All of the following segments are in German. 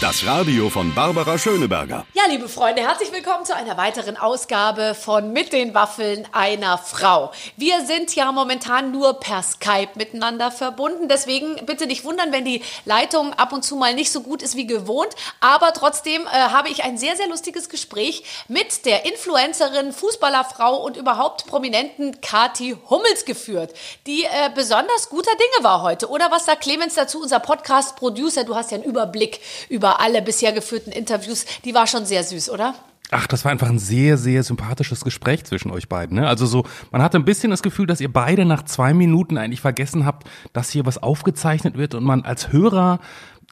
Das Radio von Barbara Schöneberger. Ja, liebe Freunde, herzlich willkommen zu einer weiteren Ausgabe von Mit den Waffeln einer Frau. Wir sind ja momentan nur per Skype miteinander verbunden. Deswegen bitte nicht wundern, wenn die Leitung ab und zu mal nicht so gut ist wie gewohnt. Aber trotzdem äh, habe ich ein sehr, sehr lustiges Gespräch mit der Influencerin, Fußballerfrau und überhaupt prominenten Kati Hummels geführt, die äh, besonders guter Dinge war heute. Oder was sagt Clemens dazu, unser Podcast-Producer? Du hast ja einen Überblick über über alle bisher geführten Interviews. Die war schon sehr süß, oder? Ach, das war einfach ein sehr, sehr sympathisches Gespräch zwischen euch beiden. Ne? Also so, man hatte ein bisschen das Gefühl, dass ihr beide nach zwei Minuten eigentlich vergessen habt, dass hier was aufgezeichnet wird und man als Hörer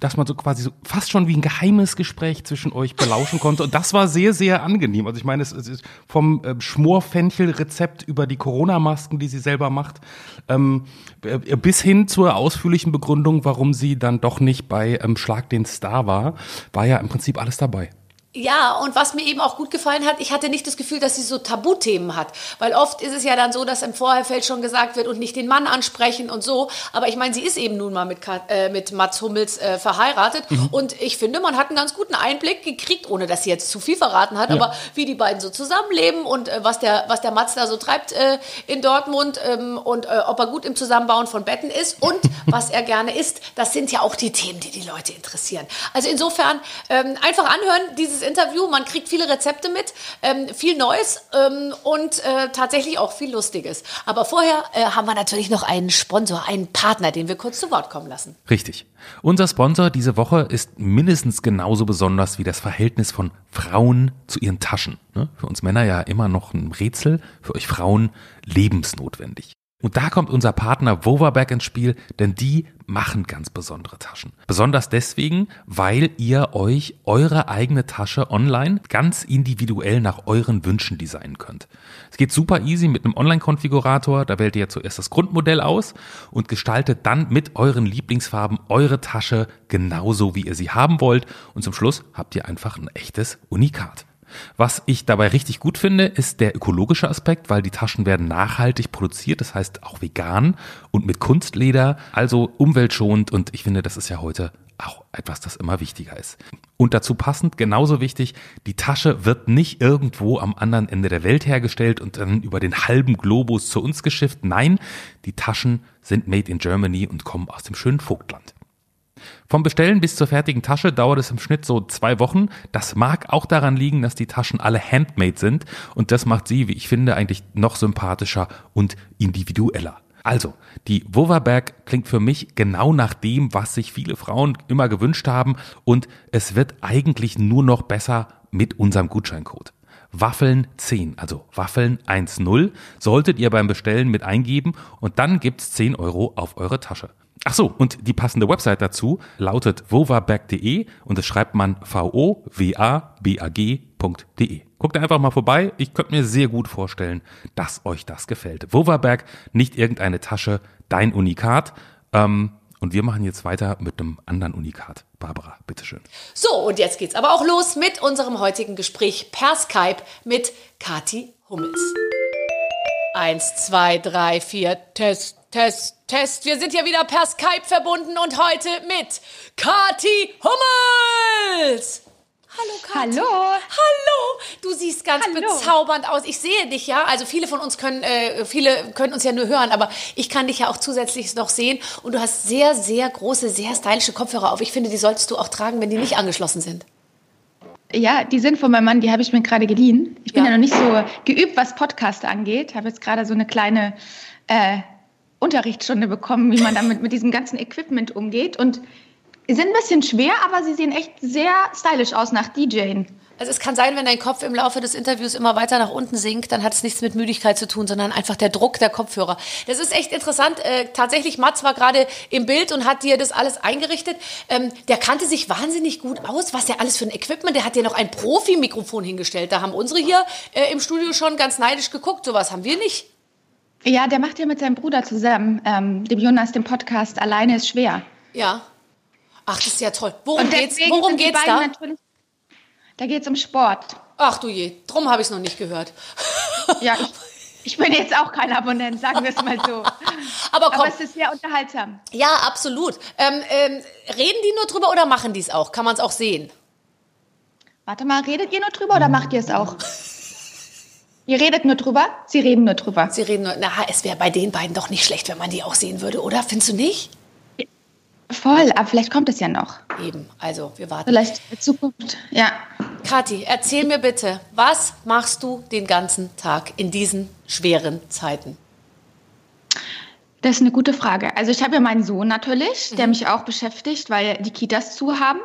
dass man so quasi so fast schon wie ein geheimes Gespräch zwischen euch belauschen konnte. Und das war sehr, sehr angenehm. Also ich meine, es ist vom äh, Schmorfenchel-Rezept über die Corona-Masken, die sie selber macht, ähm, äh, bis hin zur ausführlichen Begründung, warum sie dann doch nicht bei ähm, Schlag den Star war, war ja im Prinzip alles dabei. Ja, und was mir eben auch gut gefallen hat, ich hatte nicht das Gefühl, dass sie so Tabuthemen hat. Weil oft ist es ja dann so, dass im Vorherfeld schon gesagt wird und nicht den Mann ansprechen und so. Aber ich meine, sie ist eben nun mal mit, äh, mit Mats Hummels äh, verheiratet. Mhm. Und ich finde, man hat einen ganz guten Einblick gekriegt, ohne dass sie jetzt zu viel verraten hat, ja. aber wie die beiden so zusammenleben und äh, was, der, was der Mats da so treibt äh, in Dortmund ähm, und äh, ob er gut im Zusammenbauen von Betten ist und was er gerne isst. Das sind ja auch die Themen, die die Leute interessieren. Also insofern ähm, einfach anhören, dieses dieses Interview. Man kriegt viele Rezepte mit, ähm, viel Neues ähm, und äh, tatsächlich auch viel Lustiges. Aber vorher äh, haben wir natürlich noch einen Sponsor, einen Partner, den wir kurz zu Wort kommen lassen. Richtig. Unser Sponsor diese Woche ist mindestens genauso besonders wie das Verhältnis von Frauen zu ihren Taschen. Ne? Für uns Männer ja immer noch ein Rätsel, für euch Frauen lebensnotwendig. Und da kommt unser Partner Vovaback ins Spiel, denn die machen ganz besondere Taschen. Besonders deswegen, weil ihr euch eure eigene Tasche online ganz individuell nach euren Wünschen designen könnt. Es geht super easy mit einem Online-Konfigurator. Da wählt ihr zuerst das Grundmodell aus und gestaltet dann mit euren Lieblingsfarben eure Tasche genauso, wie ihr sie haben wollt. Und zum Schluss habt ihr einfach ein echtes Unikat. Was ich dabei richtig gut finde, ist der ökologische Aspekt, weil die Taschen werden nachhaltig produziert, das heißt auch vegan und mit Kunstleder, also umweltschonend und ich finde, das ist ja heute auch etwas, das immer wichtiger ist. Und dazu passend, genauso wichtig, die Tasche wird nicht irgendwo am anderen Ende der Welt hergestellt und dann über den halben Globus zu uns geschifft. Nein, die Taschen sind made in Germany und kommen aus dem schönen Vogtland. Vom Bestellen bis zur fertigen Tasche dauert es im Schnitt so zwei Wochen. Das mag auch daran liegen, dass die Taschen alle handmade sind und das macht sie, wie ich finde, eigentlich noch sympathischer und individueller. Also, die Woverberg klingt für mich genau nach dem, was sich viele Frauen immer gewünscht haben und es wird eigentlich nur noch besser mit unserem Gutscheincode. Waffeln 10, also Waffeln 1.0, solltet ihr beim Bestellen mit eingeben und dann gibt's 10 Euro auf eure Tasche. Ach so, und die passende Website dazu lautet vovabag.de und das schreibt man v-o-w-a-b-a-g.de. Guckt einfach mal vorbei. Ich könnte mir sehr gut vorstellen, dass euch das gefällt. Vovaberg, nicht irgendeine Tasche, dein Unikat. Ähm, und wir machen jetzt weiter mit einem anderen Unikat. Barbara, bitteschön. So, und jetzt geht's aber auch los mit unserem heutigen Gespräch per Skype mit Kati Hummels. Eins, zwei, drei, vier, Test, Test, Test. Wir sind ja wieder per Skype verbunden und heute mit Kati Hummels. Hallo Kathi. Hallo. Hallo. Du siehst ganz Hallo. bezaubernd aus. Ich sehe dich ja. Also viele von uns können, äh, viele können uns ja nur hören, aber ich kann dich ja auch zusätzlich noch sehen. Und du hast sehr, sehr große, sehr stylische Kopfhörer auf. Ich finde, die solltest du auch tragen, wenn die nicht angeschlossen sind. Ja, die sind von meinem Mann, die habe ich mir gerade geliehen. Ich bin ja. ja noch nicht so geübt, was Podcast angeht. Habe jetzt gerade so eine kleine äh, Unterrichtsstunde bekommen, wie man damit mit diesem ganzen Equipment umgeht. Und sie sind ein bisschen schwer, aber sie sehen echt sehr stylisch aus nach DJing. Also es kann sein, wenn dein Kopf im Laufe des Interviews immer weiter nach unten sinkt, dann hat es nichts mit Müdigkeit zu tun, sondern einfach der Druck der Kopfhörer. Das ist echt interessant. Äh, tatsächlich, Mats war gerade im Bild und hat dir das alles eingerichtet. Ähm, der kannte sich wahnsinnig gut aus, was der alles für ein Equipment. Der hat dir noch ein Profi-Mikrofon hingestellt. Da haben unsere hier äh, im Studio schon ganz neidisch geguckt. Sowas haben wir nicht. Ja, der macht ja mit seinem Bruder zusammen, ähm, dem Jonas, den Podcast Alleine ist schwer. Ja. Ach, das ist ja toll. Worum geht's, worum geht's da? Da geht's um Sport. Ach du je, drum habe ich es noch nicht gehört. ja, ich, Ich bin jetzt auch kein Abonnent, sagen wir es mal so. Aber komm. Aber es ist sehr unterhaltsam. Ja, absolut. Ähm, ähm, reden die nur drüber oder machen die es auch? Kann man es auch sehen? Warte mal, redet ihr nur drüber oder macht ihr es auch? Ihr redet nur drüber? Sie reden nur drüber. Sie reden nur, na, es wäre bei den beiden doch nicht schlecht, wenn man die auch sehen würde, oder? Findest du nicht? Voll, aber vielleicht kommt es ja noch. Eben, also wir warten. Vielleicht in Zukunft. Ja. Kathi, erzähl mir bitte, was machst du den ganzen Tag in diesen schweren Zeiten? Das ist eine gute Frage. Also ich habe ja meinen Sohn natürlich, der mich auch beschäftigt, weil die Kitas zu haben.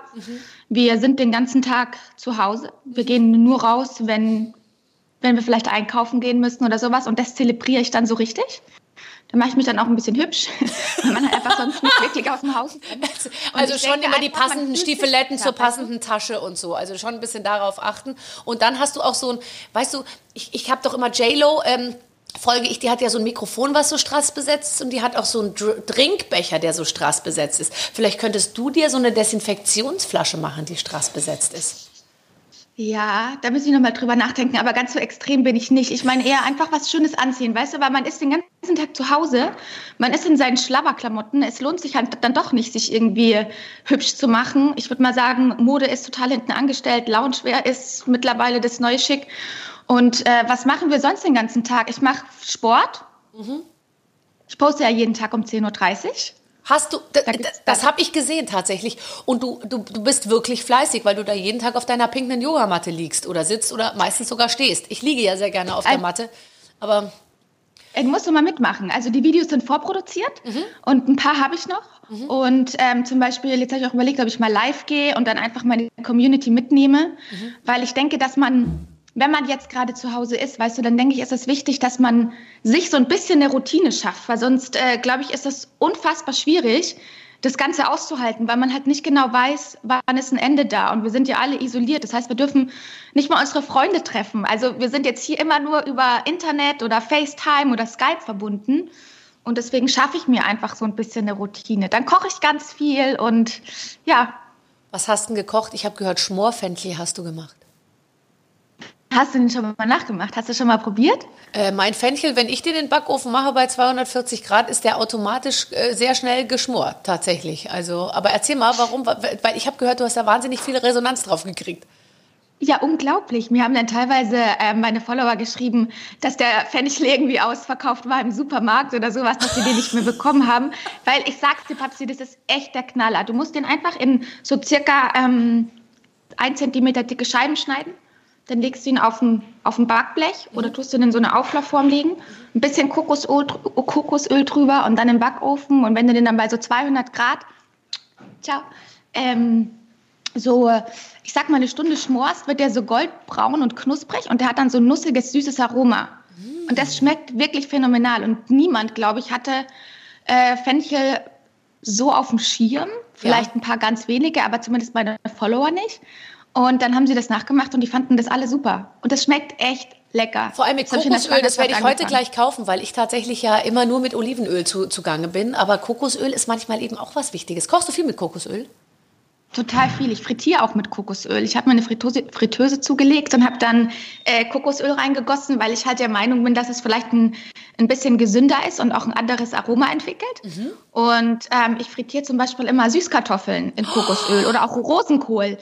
Wir sind den ganzen Tag zu Hause. Wir gehen nur raus, wenn, wenn wir vielleicht einkaufen gehen müssen oder sowas. Und das zelebriere ich dann so richtig. Da mache ich mich dann auch ein bisschen hübsch, weil man halt einfach sonst nicht wirklich aus dem Haus. Und Also ich schon immer die passenden Stiefeletten zur passenden Tasche und so. Also schon ein bisschen darauf achten. Und dann hast du auch so ein, weißt du, ich, ich habe doch immer J-Lo, ähm, folge ich, die hat ja so ein Mikrofon, was so strassbesetzt ist und die hat auch so einen Dr Trinkbecher, der so strassbesetzt ist. Vielleicht könntest du dir so eine Desinfektionsflasche machen, die strassbesetzt ist. Ja, da müssen wir nochmal drüber nachdenken, aber ganz so extrem bin ich nicht. Ich meine eher einfach was Schönes anziehen, weißt du, weil man ist den ganzen Tag zu Hause, man ist in seinen Schlabberklamotten, es lohnt sich halt dann doch nicht, sich irgendwie hübsch zu machen. Ich würde mal sagen, Mode ist total hinten angestellt, Loungewear ist mittlerweile das neue Schick. Und äh, was machen wir sonst den ganzen Tag? Ich mache Sport. Ich poste ja jeden Tag um 10.30 Uhr. Hast du, das dann- habe ich gesehen tatsächlich. Und du, du, du bist wirklich fleißig, weil du da jeden Tag auf deiner pinken Yogamatte liegst oder sitzt oder meistens sogar stehst. Ich liege ja sehr gerne auf der Matte, aber musst du mal mitmachen. Also die Videos sind vorproduziert und ein paar habe ich noch. Und ähm, zum Beispiel, jetzt habe ich auch überlegt, ob ich mal live gehe und dann einfach meine Community mitnehme, weil ich denke, dass man, wenn man jetzt gerade zu Hause ist, weißt du, dann denke ich, ist es wichtig, dass man sich so ein bisschen eine Routine schafft, weil sonst, äh, glaube ich, ist das unfassbar schwierig, das Ganze auszuhalten, weil man halt nicht genau weiß, wann ist ein Ende da. Und wir sind ja alle isoliert. Das heißt, wir dürfen nicht mal unsere Freunde treffen. Also wir sind jetzt hier immer nur über Internet oder FaceTime oder Skype verbunden. Und deswegen schaffe ich mir einfach so ein bisschen eine Routine. Dann koche ich ganz viel und ja, was hast du denn gekocht? Ich habe gehört, Schmorfenchel hast du gemacht. Hast du den schon mal nachgemacht? Hast du schon mal probiert? Äh, mein Fenchel, wenn ich den in den Backofen mache bei 240 Grad, ist der automatisch äh, sehr schnell geschmort, tatsächlich. Also, aber erzähl mal, warum? Weil ich habe gehört, du hast da wahnsinnig viel Resonanz drauf gekriegt. Ja, unglaublich. Mir haben dann teilweise äh, meine Follower geschrieben, dass der Fenchel irgendwie ausverkauft war im Supermarkt oder sowas, dass sie den nicht mehr bekommen haben. Weil ich sag's dir, Papsi, das ist echt der Knaller. Du musst den einfach in so circa ähm, ein Zentimeter dicke Scheiben schneiden. Dann legst du ihn auf ein, auf ein Backblech oder tust ihn in so eine Auflaufform legen. Ein bisschen Kokosöl, Kokosöl drüber und dann im Backofen. Und wenn du den dann bei so 200 Grad, ciao, ähm, so, ich sag mal, eine Stunde schmorst, wird der so goldbraun und knusprig und der hat dann so ein nussiges, süßes Aroma. Und das schmeckt wirklich phänomenal. Und niemand, glaube ich, hatte äh, Fenchel so auf dem Schirm. Vielleicht Ja. ein paar ganz wenige, aber zumindest meine Follower nicht. Und dann haben sie das nachgemacht und die fanden das alle super. Und das schmeckt echt lecker. Vor allem mit Das Kokosöl, das werde ich Schwangerschaft heute angefangen. gleich kaufen, weil ich tatsächlich ja immer nur mit Olivenöl zu, zugange bin. Aber Kokosöl ist manchmal eben auch was Wichtiges. Kochst du viel mit Kokosöl? Total viel. Ich frittiere auch mit Kokosöl. Ich habe mir eine Fritteuse, Fritteuse zugelegt und habe dann äh, Kokosöl reingegossen, weil ich halt der Meinung bin, dass es vielleicht ein, ein bisschen gesünder ist und auch ein anderes Aroma entwickelt. Und ähm, ich frittiere zum Beispiel immer Süßkartoffeln in Kokosöl oder auch Rosenkohl.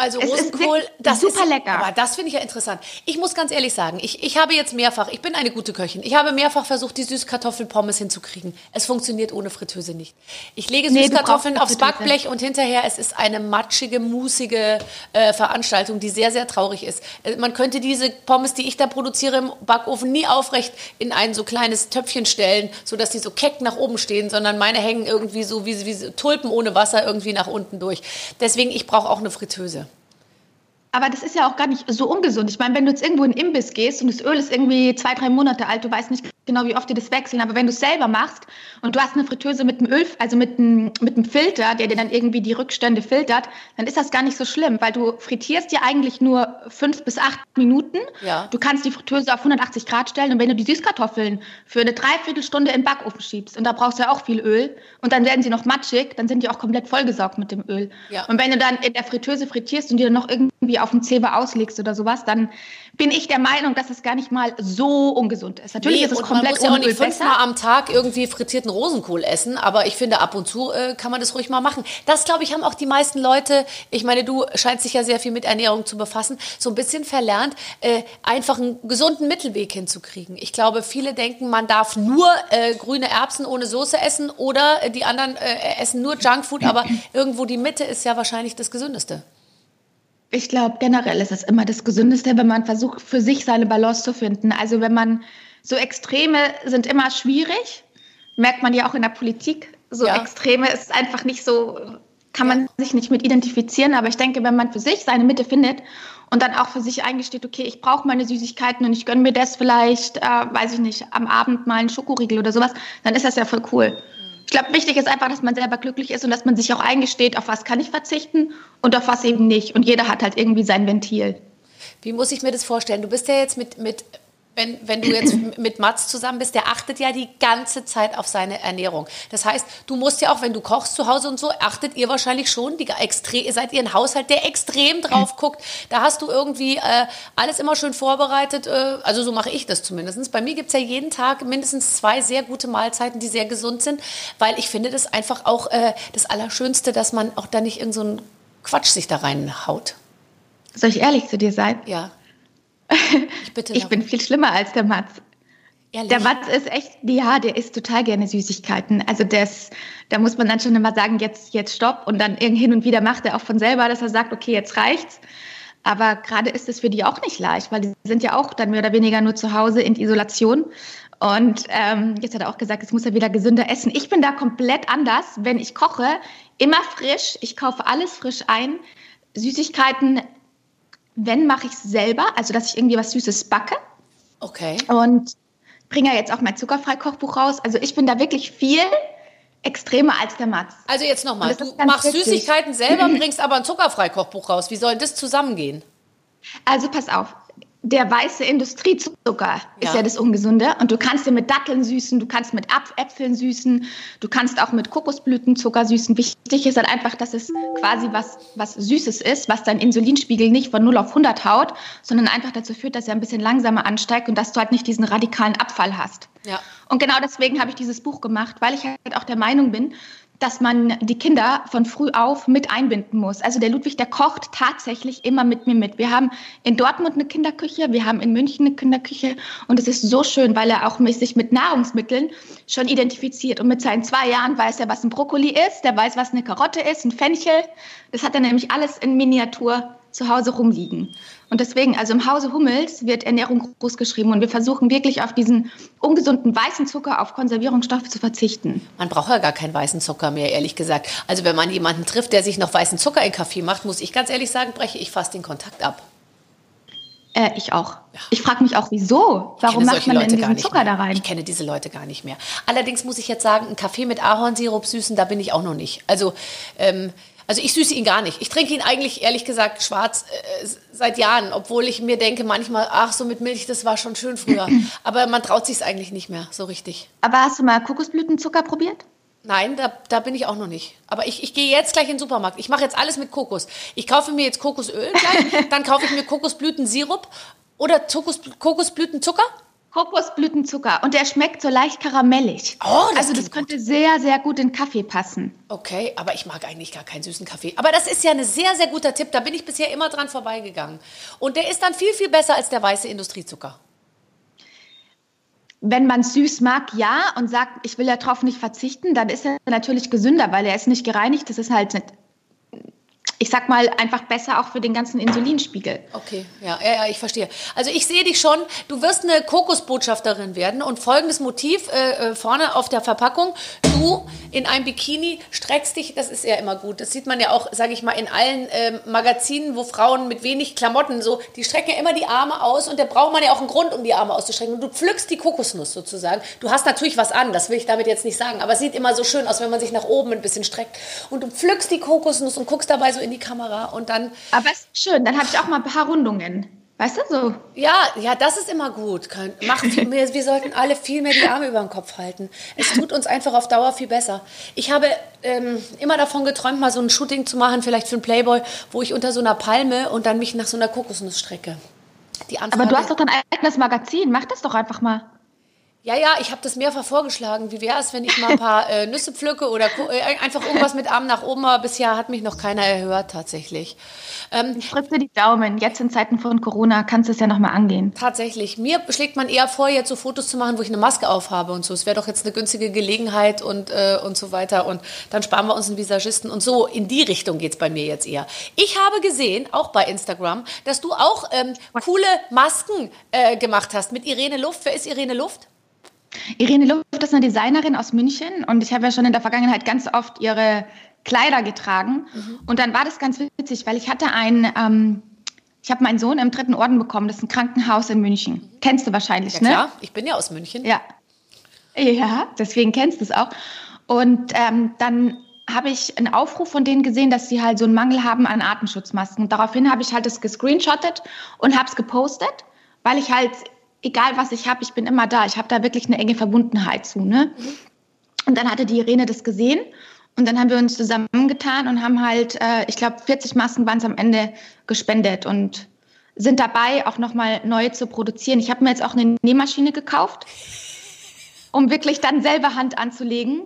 Also Es ist Rosenkohl, wirklich das super ist, lecker. Aber das finde ich ja interessant. Ich muss ganz ehrlich sagen, ich, ich habe jetzt mehrfach, ich bin eine gute Köchin, ich habe mehrfach versucht, die Süßkartoffelpommes hinzukriegen. Es funktioniert ohne Fritteuse nicht. Ich lege Nee, Süßkartoffeln aufs. Backblech und hinterher, es ist eine matschige, musige äh, Veranstaltung, die sehr, sehr traurig ist. Äh, Man könnte diese Pommes, die ich da produziere im Backofen, nie aufrecht in ein so kleines Töpfchen stellen, sodass die so keck nach oben stehen, sondern meine hängen irgendwie so wie, wie Tulpen ohne Wasser irgendwie nach unten durch. Deswegen, ich brauche auch eine Fritteuse. Aber das ist ja auch gar nicht so ungesund. Ich meine, wenn du jetzt irgendwo in den Imbiss gehst und das Öl ist irgendwie zwei, drei Monate alt, du weißt nicht genau, wie oft die das wechseln, aber wenn du es selber machst und du hast eine Fritteuse mit einem Öl, also mit einem, mit einem Filter, der dir dann irgendwie die Rückstände filtert, dann ist das gar nicht so schlimm, weil du frittierst ja eigentlich nur fünf bis acht Minuten. Ja. Du kannst die Fritteuse auf 180 Grad stellen und wenn du die Süßkartoffeln für eine Dreiviertelstunde im Backofen schiebst und da brauchst du ja auch viel Öl und dann werden sie noch matschig, dann sind die auch komplett vollgesaugt mit dem Öl. Ja. Und wenn du dann in der Fritteuse frittierst und die dann noch irgendwie auf dem Zeber auslegst oder sowas, dann bin ich der Meinung, dass es gar nicht mal so ungesund ist. Natürlich nee, ist es komplett man muss ja auch nicht fünfmal am Tag irgendwie frittierten Rosenkohl essen, aber ich finde, ab und zu äh, kann man das ruhig mal machen. Das, glaube ich, haben auch die meisten Leute, ich meine, du scheinst dich ja sehr viel mit Ernährung zu befassen, so ein bisschen verlernt, äh, einfach einen gesunden Mittelweg hinzukriegen. Ich glaube, viele denken, man darf nur äh, grüne Erbsen ohne Soße essen oder die anderen äh, essen nur Junkfood, aber irgendwo die Mitte ist ja wahrscheinlich das Gesündeste. Ich glaube, generell ist es immer das Gesündeste, wenn man versucht, für sich seine Balance zu finden. Also wenn man so Extreme sind immer schwierig, merkt man ja auch in der Politik. So ja. Extreme ist einfach nicht so, kann man ja. sich nicht mit identifizieren. Aber ich denke, wenn man für sich seine Mitte findet und dann auch für sich eingesteht, okay, ich brauche meine Süßigkeiten und ich gönne mir das vielleicht, äh, weiß ich nicht, am Abend mal einen Schokoriegel oder sowas, dann ist das ja voll cool. Ich glaube, wichtig ist einfach, dass man selber glücklich ist und dass man sich auch eingesteht, auf was kann ich verzichten und auf was eben nicht. Und jeder hat halt irgendwie sein Ventil. Wie muss ich mir das vorstellen? Du bist ja jetzt mit, mit wenn, wenn du jetzt mit Mats zusammen bist, der achtet ja die ganze Zeit auf seine Ernährung. Das heißt, du musst ja auch, wenn du kochst zu Hause und so, achtet ihr wahrscheinlich schon, die extrem, seid ihr ein Haushalt, der extrem drauf guckt. Da hast du irgendwie äh, alles immer schön vorbereitet. Äh, also so mache ich das zumindest. Bei mir gibt es ja jeden Tag mindestens zwei sehr gute Mahlzeiten, die sehr gesund sind, weil ich finde das einfach auch äh, das Allerschönste, dass man auch da nicht irgend so einen Quatsch sich da reinhaut. Soll ich ehrlich zu dir sein? Ja. Ich, bitte ich bin viel schlimmer als der Mats. Ehrlich? Der Mats ist echt, ja, der isst total gerne Süßigkeiten. Also das, da muss man dann schon immer sagen, jetzt, jetzt stopp. Und dann hin und wieder macht er auch von selber, dass er sagt, okay, jetzt reicht's. Aber gerade ist es für die auch nicht leicht, weil die sind ja auch dann mehr oder weniger nur zu Hause in Isolation. Und ähm, jetzt hat er auch gesagt, jetzt muss er wieder gesünder essen. Ich bin da komplett anders, wenn ich koche, immer frisch. Ich kaufe alles frisch ein. Süßigkeiten wenn, mache ich es selber, also dass ich irgendwie was Süßes backe. Okay. Und bringe ja jetzt auch mein Zuckerfrei-Kochbuch raus. Also ich bin da wirklich viel extremer als der Mats. Also jetzt nochmal, du machst witzig. Süßigkeiten selber, bringst aber ein Zuckerfrei-Kochbuch raus. Wie soll das zusammengehen? Also pass auf, der weiße Industriezucker ja. ist ja das Ungesunde. Und du kannst ja mit Datteln süßen, du kannst mit Äpfeln süßen, du kannst auch mit Kokosblütenzucker süßen. Wichtig ist halt einfach, dass es quasi was, was Süßes ist, was dein Insulinspiegel nicht von 0 auf 100 haut, sondern einfach dazu führt, dass er ein bisschen langsamer ansteigt und dass du halt nicht diesen radikalen Abfall hast. Ja. Und genau deswegen habe ich dieses Buch gemacht, weil ich halt auch der Meinung bin, dass man die Kinder von früh auf mit einbinden muss. Also der Ludwig, der kocht tatsächlich immer mit mir mit. Wir haben in Dortmund eine Kinderküche, wir haben in München eine Kinderküche und es ist so schön, weil er auch sich mit Nahrungsmitteln schon identifiziert. Und mit seinen zwei Jahren weiß er, was ein Brokkoli ist, der weiß, was eine Karotte ist, ein Fenchel. Das hat er nämlich alles in Miniatur zu Hause rumliegen. Und deswegen, also im Hause Hummels wird Ernährung groß geschrieben und wir versuchen wirklich auf diesen ungesunden weißen Zucker, auf Konservierungsstoffe zu verzichten. Man braucht ja gar keinen weißen Zucker mehr, ehrlich gesagt. Also wenn man jemanden trifft, der sich noch weißen Zucker in Kaffee macht, muss ich ganz ehrlich sagen, breche ich fast den Kontakt ab. Äh, ich auch. Ja. Ich frage mich auch, wieso? Warum macht man Leute denn diesen Zucker mehr. da rein? Ich kenne diese Leute gar nicht mehr. Allerdings muss ich jetzt sagen, einen Kaffee mit Ahornsirup süßen, da bin ich auch noch nicht. Also ähm, also ich süße ihn gar nicht. Ich trinke ihn eigentlich, ehrlich gesagt, schwarz äh, seit Jahren, obwohl ich mir denke manchmal, ach, so mit Milch, das war schon schön früher. Aber man traut sich es eigentlich nicht mehr so richtig. Aber hast du mal Kokosblütenzucker probiert? Nein, da, da bin ich auch noch nicht. Aber ich, ich gehe jetzt gleich in den Supermarkt. Ich mache jetzt alles mit Kokos. Ich kaufe mir jetzt Kokosöl gleich, dann kaufe ich mir Kokosblütensirup oder Kokos, Kokosblütenzucker Kokosblütenzucker und der schmeckt so leicht karamellig. Oh, das also das könnte gut. sehr, sehr gut in Kaffee passen. Okay, aber ich mag eigentlich gar keinen süßen Kaffee. Aber das ist ja ein sehr, sehr guter Tipp. Da bin ich bisher immer dran vorbeigegangen. Und der ist dann viel, viel besser als der weiße Industriezucker. Wenn man süß mag, ja, und sagt, ich will darauf nicht verzichten, dann ist er natürlich gesünder, weil er ist nicht gereinigt. Das ist halt ich sag mal, einfach besser auch für den ganzen Insulinspiegel. Okay, ja, ja, ja ich verstehe. Also ich sehe dich schon, du wirst eine Kokosbotschafterin werden und folgendes Motiv äh, äh, vorne auf der Verpackung, du in einem Bikini streckst dich, das ist ja immer gut, das sieht man ja auch, sage ich mal, in allen äh, Magazinen, wo Frauen mit wenig Klamotten so, die strecken ja immer die Arme aus und da braucht man ja auch einen Grund, um die Arme auszustrecken und du pflückst die Kokosnuss sozusagen. Du hast natürlich was an, das will ich damit jetzt nicht sagen, aber es sieht immer so schön aus, wenn man sich nach oben ein bisschen streckt und du pflückst die Kokosnuss und guckst dabei so in die Kamera und dann. Aber ist schön, dann habe ich auch mal ein paar Rundungen. Weißt du so? Ja, ja, das ist immer gut. Mach mehr, wir sollten alle viel mehr die Arme über den Kopf halten. Es tut uns einfach auf Dauer viel besser. Ich habe ähm, immer davon geträumt, mal so ein Shooting zu machen, vielleicht für einen Playboy, wo ich unter so einer Palme und dann mich nach so einer Kokosnuss strecke. Aber du hast doch dein eigenes Magazin, mach das doch einfach mal. Ja, ja, ich habe das mehrfach vorgeschlagen. Wie wäre es, wenn ich mal ein paar äh, Nüsse pflücke oder äh, einfach irgendwas mit Arm nach oben? Aber bisher hat mich noch keiner erhört, tatsächlich. Ähm, ich drücke dir die Daumen. Jetzt in Zeiten von Corona kannst du es ja nochmal angehen. Tatsächlich. Mir schlägt man eher vor, jetzt so Fotos zu machen, wo ich eine Maske aufhabe und so. Es wäre doch jetzt eine günstige Gelegenheit und, äh, und so weiter. Und dann sparen wir uns einen Visagisten. Und so in die Richtung geht es bei mir jetzt eher. Ich habe gesehen, auch bei Instagram, dass du auch ähm, coole Masken äh, gemacht hast mit Irene Luft. Wer ist Irene Luft? Irene Luft ist eine Designerin aus München und ich habe ja schon in der Vergangenheit ganz oft ihre Kleider getragen. Mhm. Und dann war das ganz witzig, weil ich hatte ein, ähm, ich habe meinen Sohn im dritten Orden bekommen, das ist ein Krankenhaus in München. Mhm. Kennst du wahrscheinlich, ja, ne? Ja, ich bin ja aus München. Ja. Ja, deswegen kennst du es auch. Und ähm, dann habe ich einen Aufruf von denen gesehen, dass sie halt so einen Mangel haben an Atemschutzmasken. Und daraufhin habe ich halt das gescreenshottet und habe es gepostet, weil ich halt egal was ich habe, ich bin immer da. Ich habe da wirklich eine enge Verbundenheit zu. Ne? Und dann hatte die Irene das gesehen und dann haben wir uns zusammengetan und haben halt, äh, ich glaube, 40 Masken waren es am Ende gespendet und sind dabei, auch nochmal neue zu produzieren. Ich habe mir jetzt auch eine Nähmaschine gekauft, um wirklich dann selber Hand anzulegen.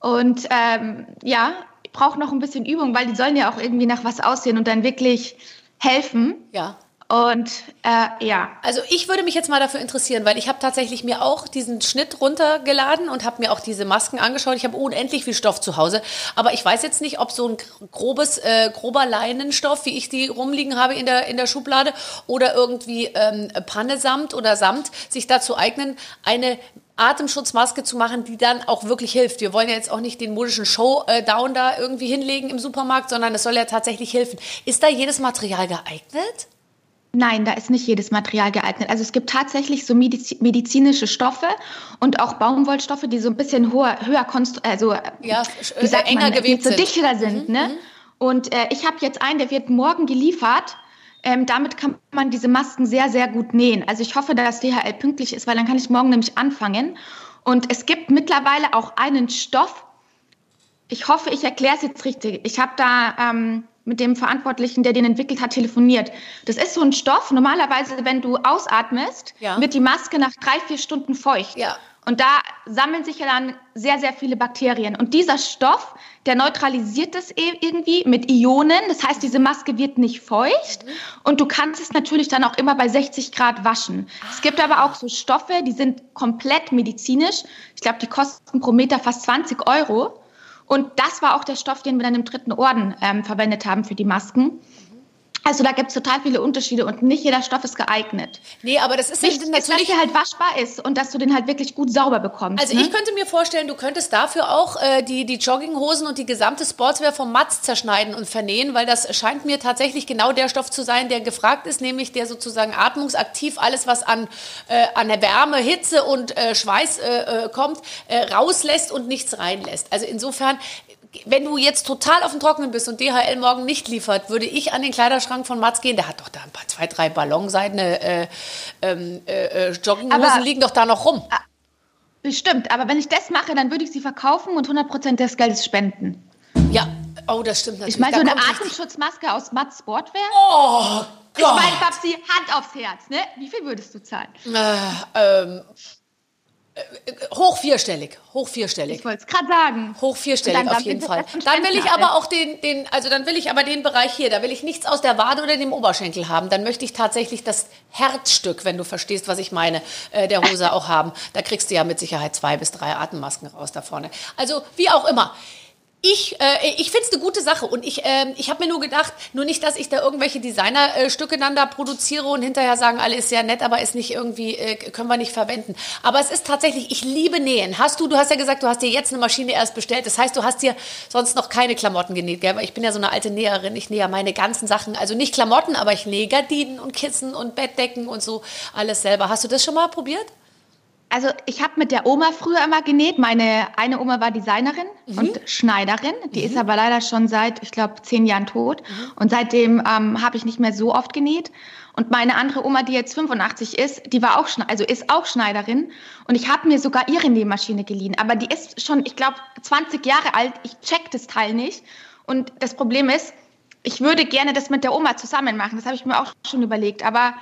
Und ähm, ja, ich brauche noch ein bisschen Übung, weil die sollen ja auch irgendwie nach was aussehen und dann wirklich helfen. Ja. Und äh, ja. Also ich würde mich jetzt mal dafür interessieren, weil ich habe tatsächlich mir auch diesen Schnitt runtergeladen und habe mir auch diese Masken angeschaut. Ich habe unendlich viel Stoff zu Hause, aber ich weiß jetzt nicht, ob so ein grobes, äh, grober Leinenstoff, wie ich die rumliegen habe in der, in der Schublade, oder irgendwie ähm, Pannesamt oder Samt sich dazu eignen, eine Atemschutzmaske zu machen, die dann auch wirklich hilft. Wir wollen ja jetzt auch nicht den modischen Showdown da irgendwie hinlegen im Supermarkt, sondern es soll ja tatsächlich helfen. Ist da jedes Material geeignet? Nein, da ist nicht jedes Material geeignet. Also es gibt tatsächlich so medizinische Stoffe und auch Baumwollstoffe, die so ein bisschen höher, höher also ja, wie sagt enger man, gewebt so dichter sind. Mhm. Ne? Mhm. Und äh, ich habe jetzt einen, der wird morgen geliefert. Ähm, damit kann man diese Masken sehr, sehr gut nähen. Also ich hoffe, dass DHL pünktlich ist, weil dann kann ich morgen nämlich anfangen. Und es gibt mittlerweile auch einen Stoff. Ich hoffe, ich erkläre es jetzt richtig. Ich habe da ähm, mit dem Verantwortlichen, der den entwickelt hat, telefoniert. Das ist so ein Stoff. Normalerweise, wenn du ausatmest, ja. wird die Maske nach drei, vier Stunden feucht. Ja. Und da sammeln sich ja dann sehr, sehr viele Bakterien. Und dieser Stoff, der neutralisiert das e- irgendwie mit Ionen. Das heißt, diese Maske wird nicht feucht. Mhm. Und du kannst es natürlich dann auch immer bei 60 Grad waschen. Es gibt aber auch so Stoffe, die sind komplett medizinisch. Ich glaube, die kosten pro Meter fast 20 Euro. Und das war auch der Stoff, den wir dann im dritten Orden ähm, verwendet haben für die Masken. Also da gibt es total viele Unterschiede und nicht jeder Stoff ist geeignet. Nee, aber das ist Wichtig natürlich... Ist, dass der halt waschbar ist und dass du den halt wirklich gut sauber bekommst. Also ne? ich könnte mir vorstellen, du könntest dafür auch äh, die, die Jogginghosen und die gesamte Sportswear vom Matz zerschneiden und vernähen, weil das scheint mir tatsächlich genau der Stoff zu sein, der gefragt ist, nämlich der sozusagen atmungsaktiv alles, was an, äh, an der Wärme, Hitze und äh, Schweiß äh, äh, kommt, äh, rauslässt und nichts reinlässt. Also insofern wenn du jetzt total auf dem Trockenen bist und DHL morgen nicht liefert, würde ich an den Kleiderschrank von Mats gehen. Der hat doch da ein paar, zwei, drei Ballonseidene äh, ähm, äh, äh, Jogginghosen aber, liegen doch da noch rum. Bestimmt, aber wenn ich das mache, dann würde ich sie verkaufen und 100% des Geldes spenden. Ja, oh, das stimmt natürlich. Ich meine, so eine Atemschutzmaske aus Mats Sportwear. Oh, Gott. Ich meine, Babsi, Hand aufs Herz, ne? Wie viel würdest du zahlen? Äh, ähm, Hoch vierstellig, hoch vierstellig. Ich wollte es gerade sagen. Hoch vierstellig auf jeden Fall. Dann will ich aber auch den, den, also dann will ich aber den Bereich hier, da will ich nichts aus der Wade oder dem Oberschenkel haben. Dann möchte ich tatsächlich das Herzstück, wenn du verstehst, was ich meine, äh, der Hose auch haben. Da kriegst du ja mit Sicherheit zwei bis drei Atemmasken raus da vorne. Also wie auch immer. Ich, äh, ich finde es eine gute Sache und ich, äh, ich habe mir nur gedacht, nur nicht, dass ich da irgendwelche Designerstücke dann da produziere und hinterher sagen, alle ist sehr nett, aber ist nicht irgendwie, äh, können wir nicht verwenden. Aber es ist tatsächlich, ich liebe Nähen. Hast du, du hast ja gesagt, du hast dir jetzt eine Maschine erst bestellt. Das heißt, du hast dir sonst noch keine Klamotten genäht, gell? Weil ich bin ja so eine alte Näherin. Ich nähe ja meine ganzen Sachen, also nicht Klamotten, aber ich nähe Gardinen und Kissen und Bettdecken und so alles selber. Hast du das schon mal probiert? Also ich habe mit der Oma früher immer genäht. Meine eine Oma war Designerin mhm. und Schneiderin. Die mhm. ist aber leider schon seit, ich glaube, zehn Jahren tot. Mhm. Und seitdem ähm, habe ich nicht mehr so oft genäht. Und meine andere Oma, die jetzt 85 ist, die war auch also ist auch Schneiderin. Und ich habe mir sogar ihre Nähmaschine geliehen. Aber die ist schon, ich glaube, 20 Jahre alt. Ich check das Teil nicht. Und das Problem ist, ich würde gerne das mit der Oma zusammen machen. Das habe ich mir auch schon überlegt. Aber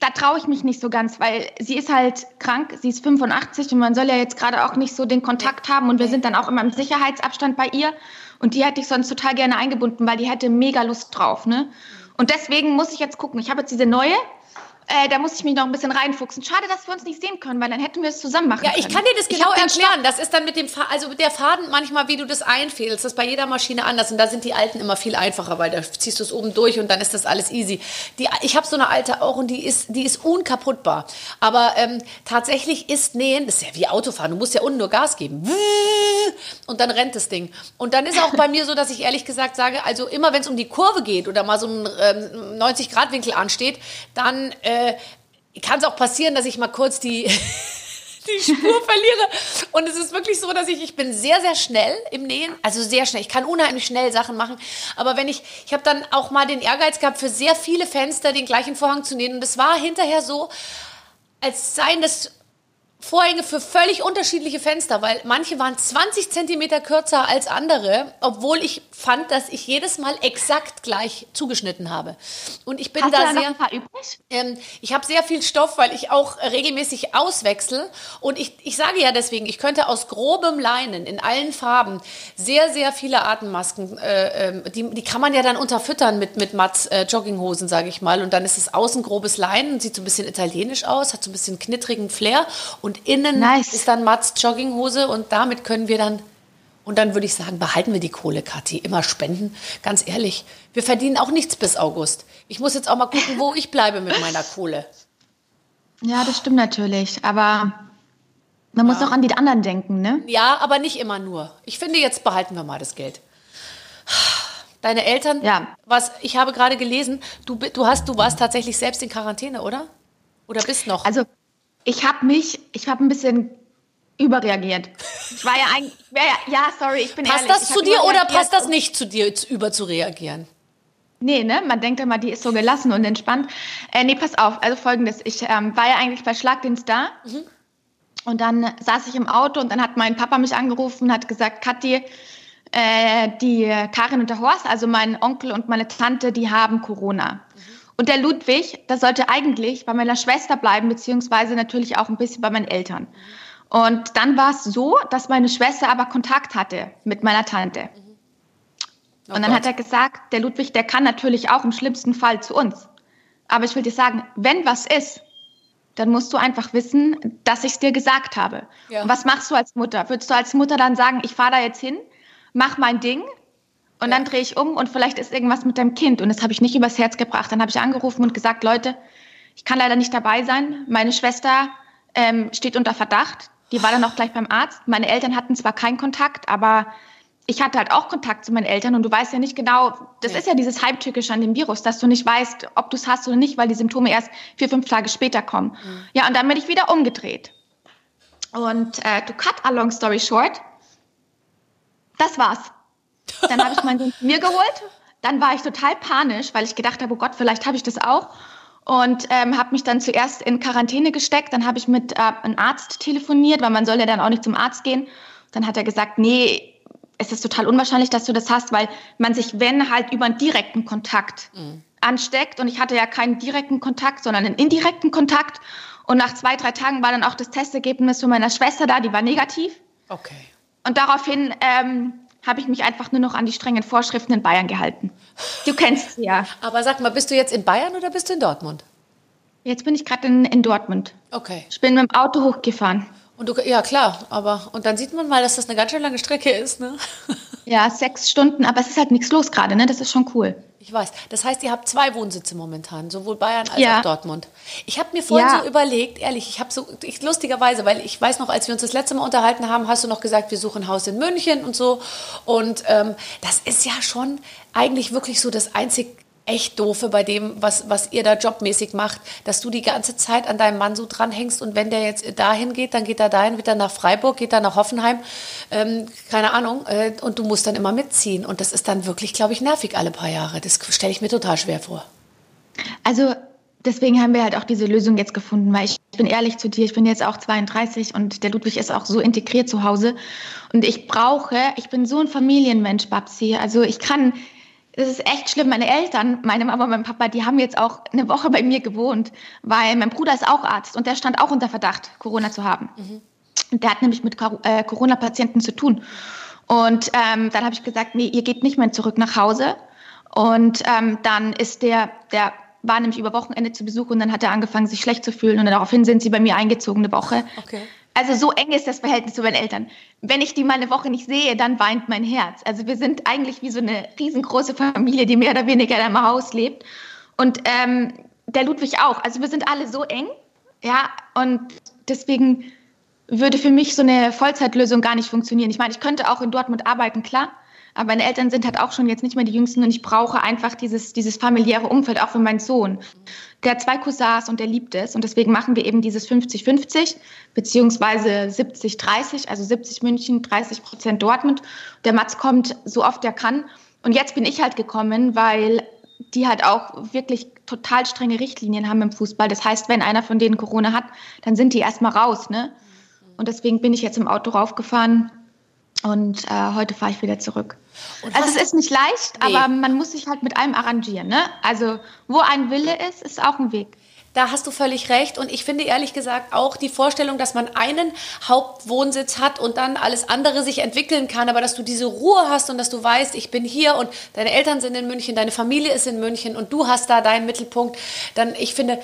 da traue ich mich nicht so ganz, weil sie ist halt krank, sie ist 85 und man soll ja jetzt gerade auch nicht so den Kontakt haben und wir sind dann auch immer im Sicherheitsabstand bei ihr und die hätte ich sonst total gerne eingebunden, weil die hätte mega Lust drauf, ne? Und deswegen muss ich jetzt gucken. Ich habe jetzt diese neue, äh, da muss ich mich noch ein bisschen reinfuchsen. Schade, dass wir uns nicht sehen können, weil dann hätten wir es zusammen machen Ja, können. ich kann dir das genau erklären. Das ist dann mit dem Faden, also der Faden manchmal, wie du das einfädelst. Das ist bei jeder Maschine anders. Und da sind die alten immer viel einfacher, weil da ziehst du es oben durch und dann ist das alles easy. Die, ich habe so eine alte auch und die ist, die ist unkaputtbar. Aber ähm, tatsächlich ist Nähen, das ist ja wie Autofahren. Du musst ja unten nur Gas geben. Und dann rennt das Ding. Und dann ist auch bei mir so, dass ich ehrlich gesagt sage, also immer wenn es um die Kurve geht oder mal so ein ähm, 90-Grad-Winkel ansteht, dann äh, kann es auch passieren, dass ich mal kurz die, die Spur verliere. Und es ist wirklich so, dass ich, ich bin sehr, sehr schnell im Nähen. Also sehr schnell. Ich kann unheimlich schnell Sachen machen. Aber wenn ich, ich habe dann auch mal den Ehrgeiz gehabt, für sehr viele Fenster den gleichen Vorhang zu nähen. Und es war hinterher so, als seien das Vorhänge für völlig unterschiedliche Fenster, weil manche waren 20 Zentimeter kürzer als andere, obwohl ich fand, dass ich jedes Mal exakt gleich zugeschnitten habe. Und ich bin Hast da du da noch sehr. ein paar übrig? Ähm, ich habe sehr viel Stoff, weil ich auch regelmäßig auswechsel. Und ich, ich sage ja deswegen, ich könnte aus grobem Leinen in allen Farben sehr, sehr viele Atemmasken, äh, ähm, die, die kann man ja dann unterfüttern mit, mit Mats äh, Jogginghosen, sage ich mal. Und dann ist es außen grobes Leinen, sieht so ein bisschen italienisch aus, hat so ein bisschen knittrigen Flair. Und innen Nice. ist dann Mats Jogginghose und damit können wir dann und dann würde ich sagen, behalten wir die Kohle, Kathi. Immer spenden. Ganz ehrlich, wir verdienen auch nichts bis August. Ich muss jetzt auch mal gucken, wo ich bleibe mit meiner Kohle. Ja, das stimmt natürlich. Aber man muss auch an die anderen denken, ne? Ja, aber nicht immer nur. Ich finde, jetzt behalten wir mal das Geld. Deine Eltern, Ja. was ich habe gerade gelesen, du, du hast, du warst tatsächlich selbst in Quarantäne, oder? Oder bist noch? Also ich habe mich, ich habe ein bisschen überreagiert. Ich war ja eigentlich, ja, ja, sorry, ich bin passt ehrlich. das ich zu dir oder passt das nicht zu dir, zu- über zu reagieren? Nee, ne? Man denkt immer, die ist so gelassen und entspannt. Äh, nee, pass auf. Also folgendes. Ich ähm, war ja eigentlich bei Schlagdienst da. Und dann saß ich im Auto und dann hat mein Papa mich angerufen und hat gesagt, Kathi, äh, die Karin und der Horst, also mein Onkel und meine Tante, die haben Corona. Und der Ludwig, der sollte eigentlich bei meiner Schwester bleiben, beziehungsweise natürlich auch ein bisschen bei meinen Eltern. Und dann war es so, dass meine Schwester aber Kontakt hatte mit meiner Tante. Oh Und dann Gott. hat er gesagt, der Ludwig, der kann natürlich auch im schlimmsten Fall zu uns. Aber ich will dir sagen, wenn was ist, dann musst du einfach wissen, dass ich es dir gesagt habe. Ja. Und was machst du als Mutter? Würdest du als Mutter dann sagen, ich fahre da jetzt hin, mach mein Ding und dann drehe ich um und vielleicht ist irgendwas mit deinem Kind. Und das habe ich nicht übers Herz gebracht. Dann habe ich angerufen und gesagt, Leute, ich kann leider nicht dabei sein. Meine Schwester ähm, steht unter Verdacht. Die war dann auch gleich beim Arzt. Meine Eltern hatten zwar keinen Kontakt, aber ich hatte halt auch Kontakt zu meinen Eltern und du weißt ja nicht genau, das Nee. ist ja dieses Halbtückische an dem Virus, dass du nicht weißt, ob du es hast oder nicht, weil die Symptome erst vier, fünf Tage später kommen. Ja, und dann bin ich wieder umgedreht. Und äh, to cut a long story short, das war's. Dann habe ich meinen Sohn zu mir geholt. Dann war ich total panisch, weil ich gedacht habe, oh Gott, vielleicht habe ich das auch. Und ähm, habe mich dann zuerst in Quarantäne gesteckt. Dann habe ich mit äh, einem Arzt telefoniert, weil man soll ja dann auch nicht zum Arzt gehen. Dann hat er gesagt, nee, es ist total unwahrscheinlich, dass du das hast, weil man sich, wenn, halt über einen direkten Kontakt ansteckt. Und ich hatte ja keinen direkten Kontakt, sondern einen indirekten Kontakt. Und nach zwei, drei Tagen war dann auch das Testergebnis von meiner Schwester da, die war negativ. Okay. Und daraufhin ähm, habe ich mich einfach nur noch an die strengen Vorschriften in Bayern gehalten. Du kennst sie ja. Aber sag mal, bist du jetzt in Bayern oder bist du in Dortmund? Jetzt bin ich gerade in, in Dortmund. Okay. Ich bin mit dem Auto hochgefahren. Und du, ja klar, aber und dann sieht man mal, dass das eine ganz schön lange Strecke ist, ne? Ja, sechs Stunden, aber es ist halt nichts los gerade, ne? Das ist schon cool. Ich weiß. Das heißt, ihr habt zwei Wohnsitze momentan, sowohl Bayern als Ja. auch Dortmund. Ich habe mir vorhin Ja. so überlegt, ehrlich, ich habe so ich, lustigerweise, weil ich weiß noch, als wir uns das letzte Mal unterhalten haben, hast du noch gesagt, wir suchen ein Haus in München und so. Und ähm, das ist ja schon eigentlich wirklich so das einzig echt doofe bei dem, was, was ihr da jobmäßig macht, dass du die ganze Zeit an deinem Mann so dranhängst und wenn der jetzt dahin geht, dann geht er dahin, wird er nach Freiburg, geht er nach Hoffenheim, ähm, keine Ahnung, äh, und du musst dann immer mitziehen und das ist dann wirklich, glaube ich, nervig alle paar Jahre. Das stelle ich mir total schwer vor. Also deswegen haben wir halt auch diese Lösung jetzt gefunden, weil ich bin ehrlich zu dir, ich bin jetzt auch 32 und der Ludwig ist auch so integriert zu Hause und ich brauche, ich bin so ein Familienmensch, Babsi, also ich kann Das ist echt schlimm. Meine Eltern, meine Mama und mein Papa, die haben jetzt auch eine Woche bei mir gewohnt, weil mein Bruder ist auch Arzt und der stand auch unter Verdacht, Corona zu haben. Mhm. Der hat nämlich mit äh, Corona-Patienten zu tun. Und ähm, dann habe ich gesagt, nee, ihr geht nicht mehr zurück nach Hause. Und ähm, dann ist der, der war nämlich über Wochenende zu Besuch und dann hat er angefangen, sich schlecht zu fühlen. Und daraufhin sind sie bei mir eingezogen eine Woche. Okay. Also so eng ist das Verhältnis zu meinen Eltern. Wenn ich die mal eine Woche nicht sehe, dann weint mein Herz. Also wir sind eigentlich wie so eine riesengroße Familie, die mehr oder weniger in einem Haus lebt. Und ähm, der Ludwig auch. Also wir sind alle so eng. Ja, und deswegen würde für mich so eine Vollzeitlösung gar nicht funktionieren. Ich meine, ich könnte auch in Dortmund arbeiten, klar. Aber meine Eltern sind halt auch schon jetzt nicht mehr die Jüngsten und ich brauche einfach dieses, dieses familiäre Umfeld, auch für meinen Sohn. Der hat zwei Cousins und der liebt es. Und deswegen machen wir eben dieses 50-50 beziehungsweise 70-30, also 70 München, 30 Prozent Dortmund. Der Mats kommt so oft er kann. Und jetzt bin ich halt gekommen, weil die halt auch wirklich total strenge Richtlinien haben im Fußball. Das heißt, wenn einer von denen Corona hat, dann sind die erstmal raus. Ne? Und deswegen bin ich jetzt im Auto raufgefahren und äh, heute fahre ich wieder zurück. Also es ist nicht leicht, nee. aber man muss sich halt mit allem arrangieren. Ne? Also wo ein Wille ist, ist auch ein Weg. Da hast du völlig recht. Und ich finde ehrlich gesagt auch die Vorstellung, dass man einen Hauptwohnsitz hat und dann alles andere sich entwickeln kann, aber dass du diese Ruhe hast und dass du weißt, ich bin hier und deine Eltern sind in München, deine Familie ist in München und du hast da deinen Mittelpunkt, dann ich finde,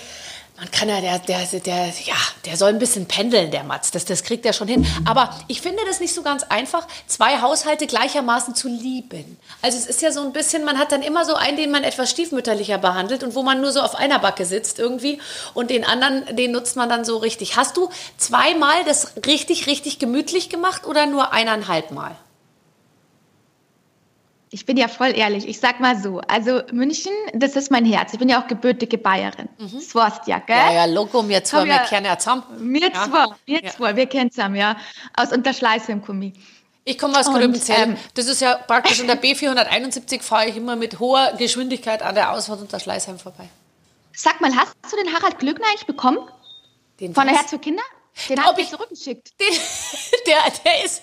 man kann ja, der, der, der, ja, der soll ein bisschen pendeln, der Matz. Das, das kriegt er schon hin. Aber ich finde das nicht so ganz einfach, zwei Haushalte gleichermaßen zu lieben. Also es ist ja so ein bisschen, man hat dann immer so einen, den man etwas stiefmütterlicher behandelt und wo man nur so auf einer Backe sitzt irgendwie und den anderen, den nutzt man dann so richtig. Hast du zweimal das richtig, richtig gemütlich gemacht oder nur eineinhalb Mal? Ich bin ja voll ehrlich. Ich sag mal so. Also München, das ist mein Herz. Ich bin ja auch gebürtige Bayerin. Mhm. Das weißt ja, gell? Ja, ja, Logo, mir zwei, wir kennen ja zusammen. Mir ja. zwei, mir ja. zwei, wir kennen zusammen, ja. Aus Unterschleißheim im Kommi. Ich komme aus Gröbenzell. Ähm, das ist ja praktisch in der B471 fahre ich immer mit hoher Geschwindigkeit an der Ausfahrt unter Schleißheim vorbei. Sag mal, hast du den Harald Glückner eigentlich bekommen? Den Von der Herz für Kinder? Den habe ich zurückgeschickt. Den, der, der ist.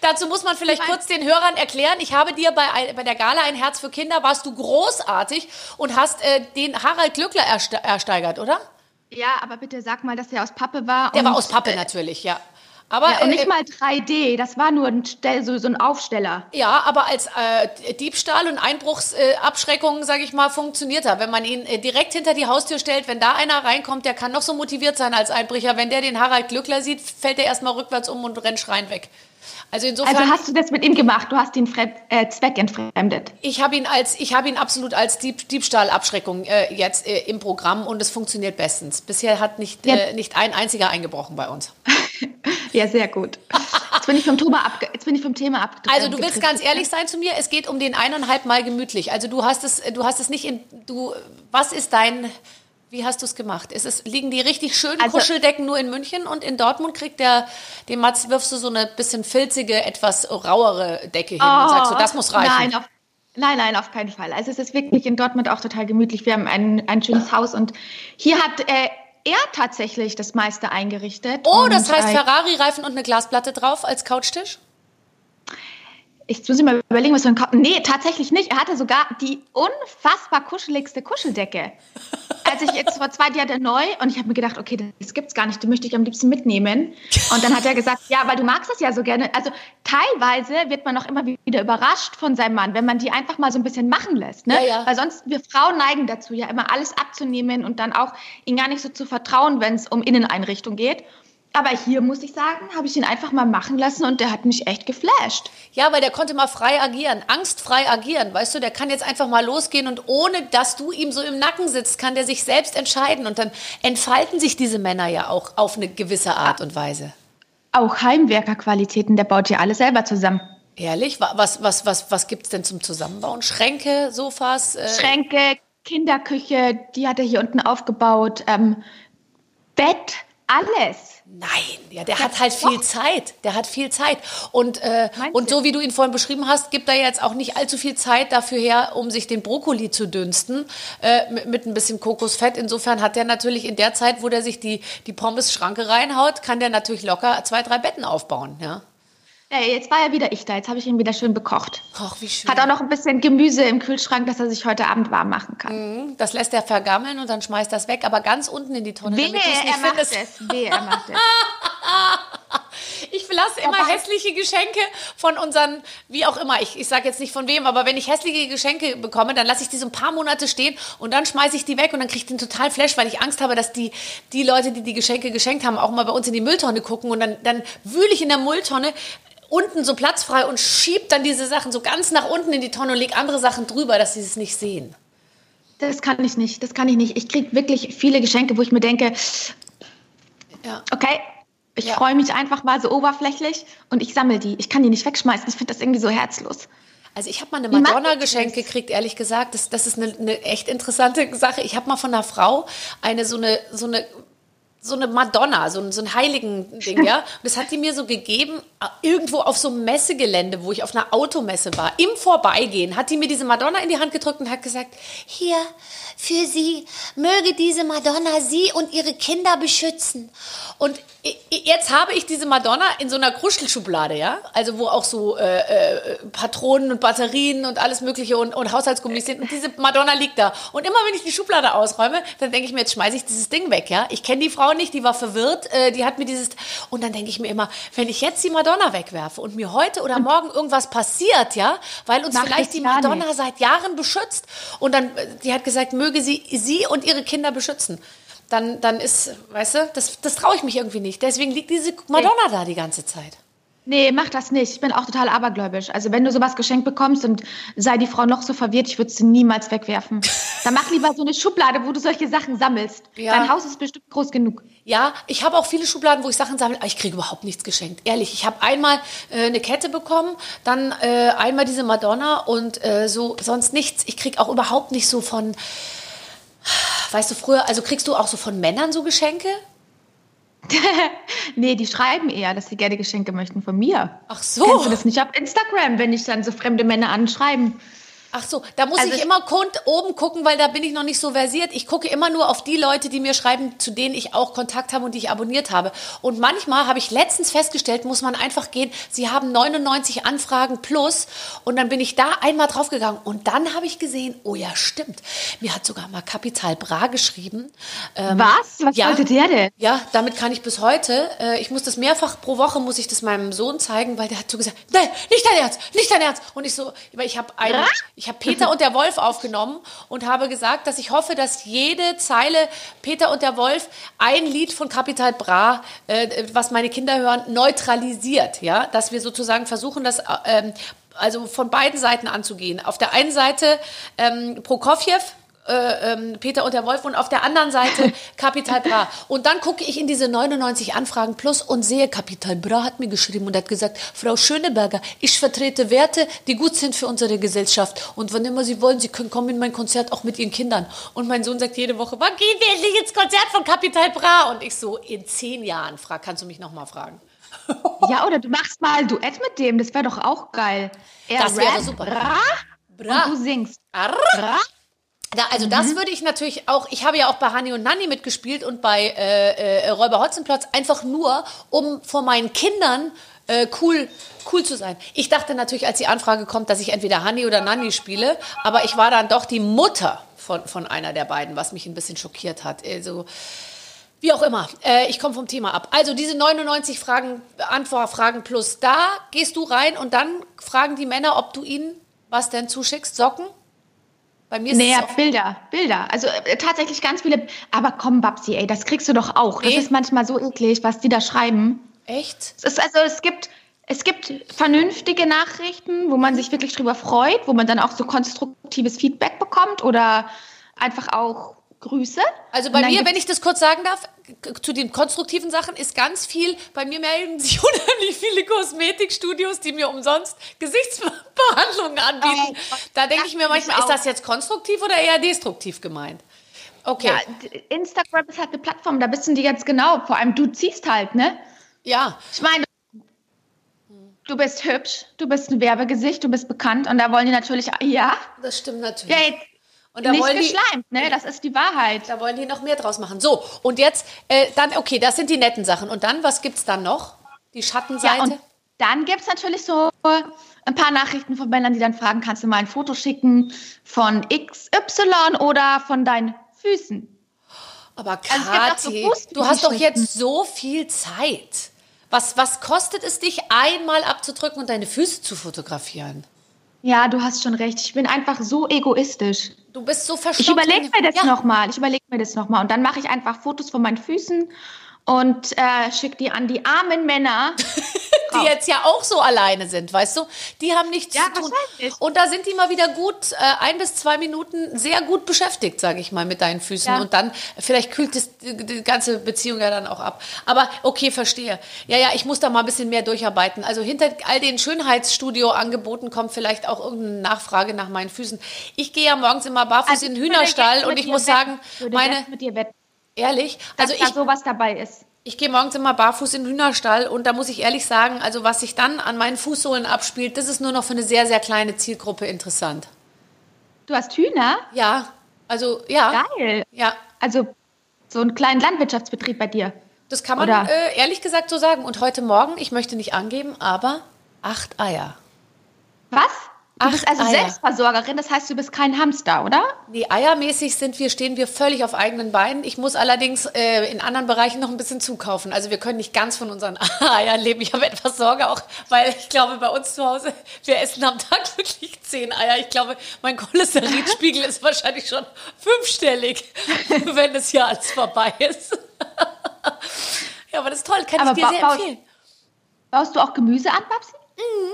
Dazu muss man vielleicht kurz den Hörern erklären. Ich habe dir bei, bei der Gala ein Herz für Kinder, warst du großartig und hast äh, den Harald Glückler erste ersteigert, oder? Ja, aber bitte sag mal, dass der aus Pappe war. Der war aus Pappe äh, natürlich, ja. Aber, ja, und nicht äh, mal 3D, das war nur ein Stell, so, so ein Aufsteller. Ja, aber als äh, Diebstahl und Einbruchsabschreckung, äh, sage ich mal, funktioniert er. Wenn man ihn äh, direkt hinter die Haustür stellt, wenn da einer reinkommt, der kann noch so motiviert sein als Einbrecher. Wenn der den Harald Glückler sieht, fällt er erstmal rückwärts um und rennt schreien weg. Also insofern. Also hast du das mit ihm gemacht? Du hast ihn fremd, äh, zweckentfremdet? Ich habe ihn als, ich habe ihn absolut als Dieb, Diebstahlabschreckung äh, jetzt äh, im Programm und es funktioniert bestens. Bisher hat nicht, ja. Äh, nicht ein einziger eingebrochen bei uns. ja, sehr gut. Jetzt bin ich vom Thema ab, jetzt bin ich vom Thema ab. Also du willst ganz ehrlich sein zu mir. Es geht um den eineinhalb Mal gemütlich. Also du hast es, du hast es nicht in, du. Was ist dein wie hast du es gemacht? Ist es, liegen die richtig schönen also, Kuscheldecken nur in München und in Dortmund kriegt der, dem Mats wirfst du so eine bisschen filzige, etwas rauere Decke hin oh, und sagst so, das muss reichen. Nein, auf, nein, nein, auf keinen Fall. Also es ist wirklich in Dortmund auch total gemütlich. Wir haben ein, ein schönes Haus und hier hat äh, er tatsächlich das meiste eingerichtet. Oh, das heißt Ferrari-Reifen und eine Glasplatte drauf als Couchtisch? ich muss mal überlegen, was für ein Kopf. Nee, tatsächlich nicht. Er hatte sogar die unfassbar kuscheligste Kuscheldecke. Als ich jetzt vor zwei Jahren neu und ich habe mir gedacht, okay, das gibt's gar nicht, die möchte ich am liebsten mitnehmen. Und dann hat er gesagt, ja, weil du magst das ja so gerne. Also teilweise wird man auch immer wieder überrascht von seinem Mann, wenn man die einfach mal so ein bisschen machen lässt. Ne? Ja, ja. Weil sonst, wir Frauen neigen dazu, ja immer alles abzunehmen und dann auch ihn gar nicht so zu vertrauen, wenn es um Inneneinrichtung geht. Aber hier muss ich sagen, habe ich ihn einfach mal machen lassen und der hat mich echt geflasht. Ja, weil der konnte mal frei agieren, angstfrei agieren. Weißt du, der kann jetzt einfach mal losgehen und ohne dass du ihm so im Nacken sitzt, kann der sich selbst entscheiden. Und dann entfalten sich diese Männer ja auch auf eine gewisse Art und Weise. Auch Heimwerkerqualitäten, der baut ja alles selber zusammen. Ehrlich? Was, was, was, was gibt es denn zum Zusammenbauen? Schränke, Sofas? Äh Schränke, Kinderküche, die hat er hier unten aufgebaut. Ähm, Bett, alles. Nein, ja, der, der hat halt viel Zeit. Der hat viel Zeit. Und, äh, und so wie du ihn vorhin beschrieben hast, gibt er jetzt auch nicht allzu viel Zeit dafür her, um sich den Brokkoli zu dünsten äh, mit, mit, ein bisschen Kokosfett. Insofern hat er natürlich in der Zeit, wo der sich die, die Pommes-Schranke reinhaut, kann der natürlich locker zwei, drei Betten aufbauen. Ja. Ja, jetzt war ja wieder ich da. Jetzt habe ich ihn wieder schön bekocht. Ach, wie schön. Hat auch noch ein bisschen Gemüse im Kühlschrank, dass er sich heute Abend warm machen kann. Das lässt er vergammeln und dann schmeißt das weg, aber ganz unten in die Tonne, Wehe, damit es er macht findest. es. Wehe, er macht es. Ich lasse immer hässliche Geschenke von unseren, wie auch immer, ich, ich sage jetzt nicht von wem, aber wenn ich hässliche Geschenke bekomme, dann lasse ich die so ein paar Monate stehen und dann schmeiße ich die weg und dann kriege ich den total Flash, weil ich Angst habe, dass die, die Leute, die die Geschenke geschenkt haben, auch mal bei uns in die Mülltonne gucken und dann, dann wühle ich in der Mülltonne unten so platzfrei und schieb dann diese Sachen so ganz nach unten in die Tonne und leg andere Sachen drüber, dass sie es nicht sehen. Das kann ich nicht. Das kann ich nicht. Ich kriege wirklich viele Geschenke, wo ich mir denke, Ja. okay, ich Ja. freue mich einfach mal so oberflächlich und ich sammle die. Ich kann die nicht wegschmeißen. Ich finde das irgendwie so herzlos. Also ich habe mal eine Wie macht Madonna ihr das? geschenkt gekriegt, ehrlich gesagt. Das, das ist eine, eine echt interessante Sache. Ich habe mal von einer Frau eine so eine so eine so eine Madonna, so ein, so ein heiligen Ding, ja. Und das hat die mir so gegeben, irgendwo auf so einem Messegelände, wo ich auf einer Automesse war. Im Vorbeigehen hat die mir diese Madonna in die Hand gedrückt und hat gesagt, hier, für Sie, möge diese Madonna Sie und Ihre Kinder beschützen. Und jetzt habe ich diese Madonna in so einer Kruschelschublade, ja. Also wo auch so äh, äh, Patronen und Batterien und alles mögliche und, und Haushaltsgummis sind. Und diese Madonna liegt da. Und immer wenn ich die Schublade ausräume, dann denke ich mir, jetzt schmeiße ich dieses Ding weg, ja. Ich kenne die Frau nicht, die war verwirrt, äh, die hat mir dieses. Und dann denke ich mir immer, wenn ich jetzt die Madonna wegwerfe und mir heute oder morgen irgendwas passiert, ja, weil uns Mach vielleicht die Madonna nicht. seit Jahren beschützt und dann, äh, die hat gesagt, möge sie sie und ihre Kinder beschützen. Dann, dann ist, weißt du, das, das traue ich mich irgendwie nicht. Deswegen liegt diese Madonna da die ganze Zeit. Nee, mach das nicht. Ich bin auch total abergläubisch. Also wenn du sowas geschenkt bekommst und sei die Frau noch so verwirrt, ich würde sie niemals wegwerfen. Dann mach lieber so eine Schublade, wo du solche Sachen sammelst. Ja. Dein Haus ist bestimmt groß genug. Ja, ich habe auch viele Schubladen, wo ich Sachen sammle, aber ich kriege überhaupt nichts geschenkt. Ehrlich, ich habe einmal äh, eine Kette bekommen, dann äh, einmal diese Madonna und äh, so sonst nichts. Ich kriege auch überhaupt nicht so von, weißt du, früher, also kriegst du auch so von Männern so Geschenke? Nee, die schreiben eher, dass sie gerne Geschenke möchten von mir. Ach so. Kennst du das nicht auf Instagram, wenn ich dann so fremde Männer anschreiben? Ach so, da muss Also ich ich- immer kund oben gucken, weil da bin ich noch nicht so versiert. Ich gucke immer nur auf die Leute, die mir schreiben, zu denen ich auch Kontakt habe und die ich abonniert habe. Und manchmal habe ich letztens festgestellt, muss man einfach gehen, sie haben 99 Anfragen plus und dann bin ich da einmal draufgegangen und dann habe ich gesehen, oh ja, stimmt. Mir hat sogar mal Kapital Bra geschrieben. Ähm, Was? Was ja. wollte der denn? Ja, damit kann ich bis heute. Äh, ich muss das mehrfach pro Woche muss ich das meinem Sohn zeigen, weil der hat so gesagt, nein, nicht dein Ernst, nicht dein Ernst. Und ich so, weil ich habe einen, ich habe Peter und der Wolf aufgenommen und habe gesagt, dass ich hoffe, dass jede Zeile Peter und der Wolf ein Lied von Capital Bra, äh, was meine Kinder hören, neutralisiert. Ja, dass wir sozusagen versuchen, das äh, ähm, also von beiden Seiten anzugehen. Auf der einen Seite ähm, Prokofjew, äh, ähm, Peter und der Wolf und auf der anderen Seite Capital Bra. Und dann gucke ich in diese 99 Anfragen plus und sehe, Capital Bra hat mir geschrieben und hat gesagt, Frau Schöneberger, ich vertrete Werte, die gut sind für unsere Gesellschaft. Und wann immer Sie wollen, Sie können kommen in mein Konzert auch mit Ihren Kindern. Und mein Sohn sagt jede Woche, wann gehen wir endlich ins Konzert von Capital Bra? Und ich so, in zehn Jahren, frag, kannst du mich noch mal fragen. Ja, oder du machst mal ein Duett mit dem, das wäre doch auch geil. Er Das wäre super. Bra, Bra. und du singst. Arr. Bra. Da, also das würde ich natürlich auch, ich habe ja auch bei Hani und Nanni mitgespielt und bei äh, äh, Räuber Hotzenplotz, einfach nur, um vor meinen Kindern äh, cool, cool zu sein. Ich dachte natürlich, als die Anfrage kommt, dass ich entweder Hani oder Nanni spiele, aber ich war dann doch die Mutter von, von einer der beiden, was mich ein bisschen schockiert hat. Also, wie auch immer, äh, ich komme vom Thema ab. Also diese 99 Fragen, Antwortfragen plus, da gehst du rein und dann fragen die Männer, ob du ihnen was denn zuschickst, Socken? Bei mir ist Nee, es Bilder, Bilder. Also äh, tatsächlich ganz viele. Aber komm, Babsi, ey, das kriegst du doch auch. Nee. Das ist manchmal so eklig, was die da schreiben. Echt? Es ist also, es gibt, es gibt vernünftige Nachrichten, wo man sich wirklich drüber freut, wo man dann auch so konstruktives Feedback bekommt oder einfach auch Grüße. Also bei mir, wenn ich das kurz sagen darf, zu den konstruktiven Sachen ist ganz viel, bei mir melden sich unheimlich viele Kosmetikstudios, die mir umsonst Gesichtsbehandlungen anbieten. Oh, Da denke ich mir manchmal, ist das jetzt konstruktiv oder eher destruktiv gemeint? Okay. Ja, Instagram ist halt eine Plattform, da wissen die jetzt genau. Vor allem du ziehst halt, ne? Ja, Ich meine, du bist hübsch, du bist ein Werbegesicht, du bist bekannt und da wollen die natürlich, ja, das stimmt natürlich. ja jetzt Und da nicht wollen die, geschleimt, ne? Das ist die Wahrheit. da wollen die noch mehr draus machen. So, und jetzt, äh, dann, okay, das sind die netten Sachen. Und dann, was gibt's dann noch? Die Schattenseite? Ja, und Dann gibt es natürlich so ein paar Nachrichten von Männern, die dann fragen, kannst du mal ein Foto schicken von XY oder von deinen Füßen? Aber Also es gibt auch so Kathi, du hast doch jetzt so viel Zeit. Was, was kostet es dich, einmal abzudrücken und deine Füße zu fotografieren? Ja, du hast schon recht. Ich bin einfach so egoistisch. Du bist so Ich verstockt. überlege mir das ja. nochmal. Ich überlege mir das nochmal. Und dann mache ich einfach Fotos von meinen Füßen und äh, schicke die an die armen Männer. die jetzt ja auch so alleine sind, weißt du? Die haben nichts Ja, zu tun. Und da sind die mal wieder gut, äh, ein bis zwei Minuten sehr gut beschäftigt, sage ich mal, mit deinen Füßen. Ja. Und dann, vielleicht kühlt das, die, die ganze Beziehung ja dann auch ab. Aber okay, verstehe. Ja, ja, ich muss da mal ein bisschen mehr durcharbeiten. Also hinter all den Schönheitsstudio-Angeboten kommt vielleicht auch irgendeine Nachfrage nach meinen Füßen. Ich gehe ja morgens immer barfuß Also in den Hühnerstall und ich muss sagen, meine, mit dir wetten, ehrlich, dass also da ich, sowas dabei ist. Ich gehe morgens immer barfuß in den Hühnerstall und da muss ich ehrlich sagen, also was sich dann an meinen Fußsohlen abspielt, das ist nur noch für eine sehr, sehr kleine Zielgruppe interessant. Du hast Hühner? Ja, also ja. Geil. Ja, Also so einen kleinen Landwirtschaftsbetrieb bei dir. das kann man äh, ehrlich gesagt so sagen. Und heute Morgen, ich möchte nicht angeben, aber acht Eier. Was? Du Acht bist also Eier. Selbstversorgerin, das heißt, du bist kein Hamster, oder? Nee, eiermäßig sind wir, stehen wir völlig auf eigenen Beinen. Ich muss allerdings äh, in anderen Bereichen noch ein bisschen zukaufen. Also wir können nicht ganz von unseren Eiern leben. Ich habe etwas Sorge auch, weil ich glaube, bei uns zu Hause, wir essen am Tag wirklich zehn Eier. Ich glaube, mein Cholesterinspiegel ist wahrscheinlich schon fünfstellig, wenn das hier alles vorbei ist. ja, aber das ist toll, kann Aber ich dir sehr baust- empfehlen. Baust du auch Gemüse an, Babsi?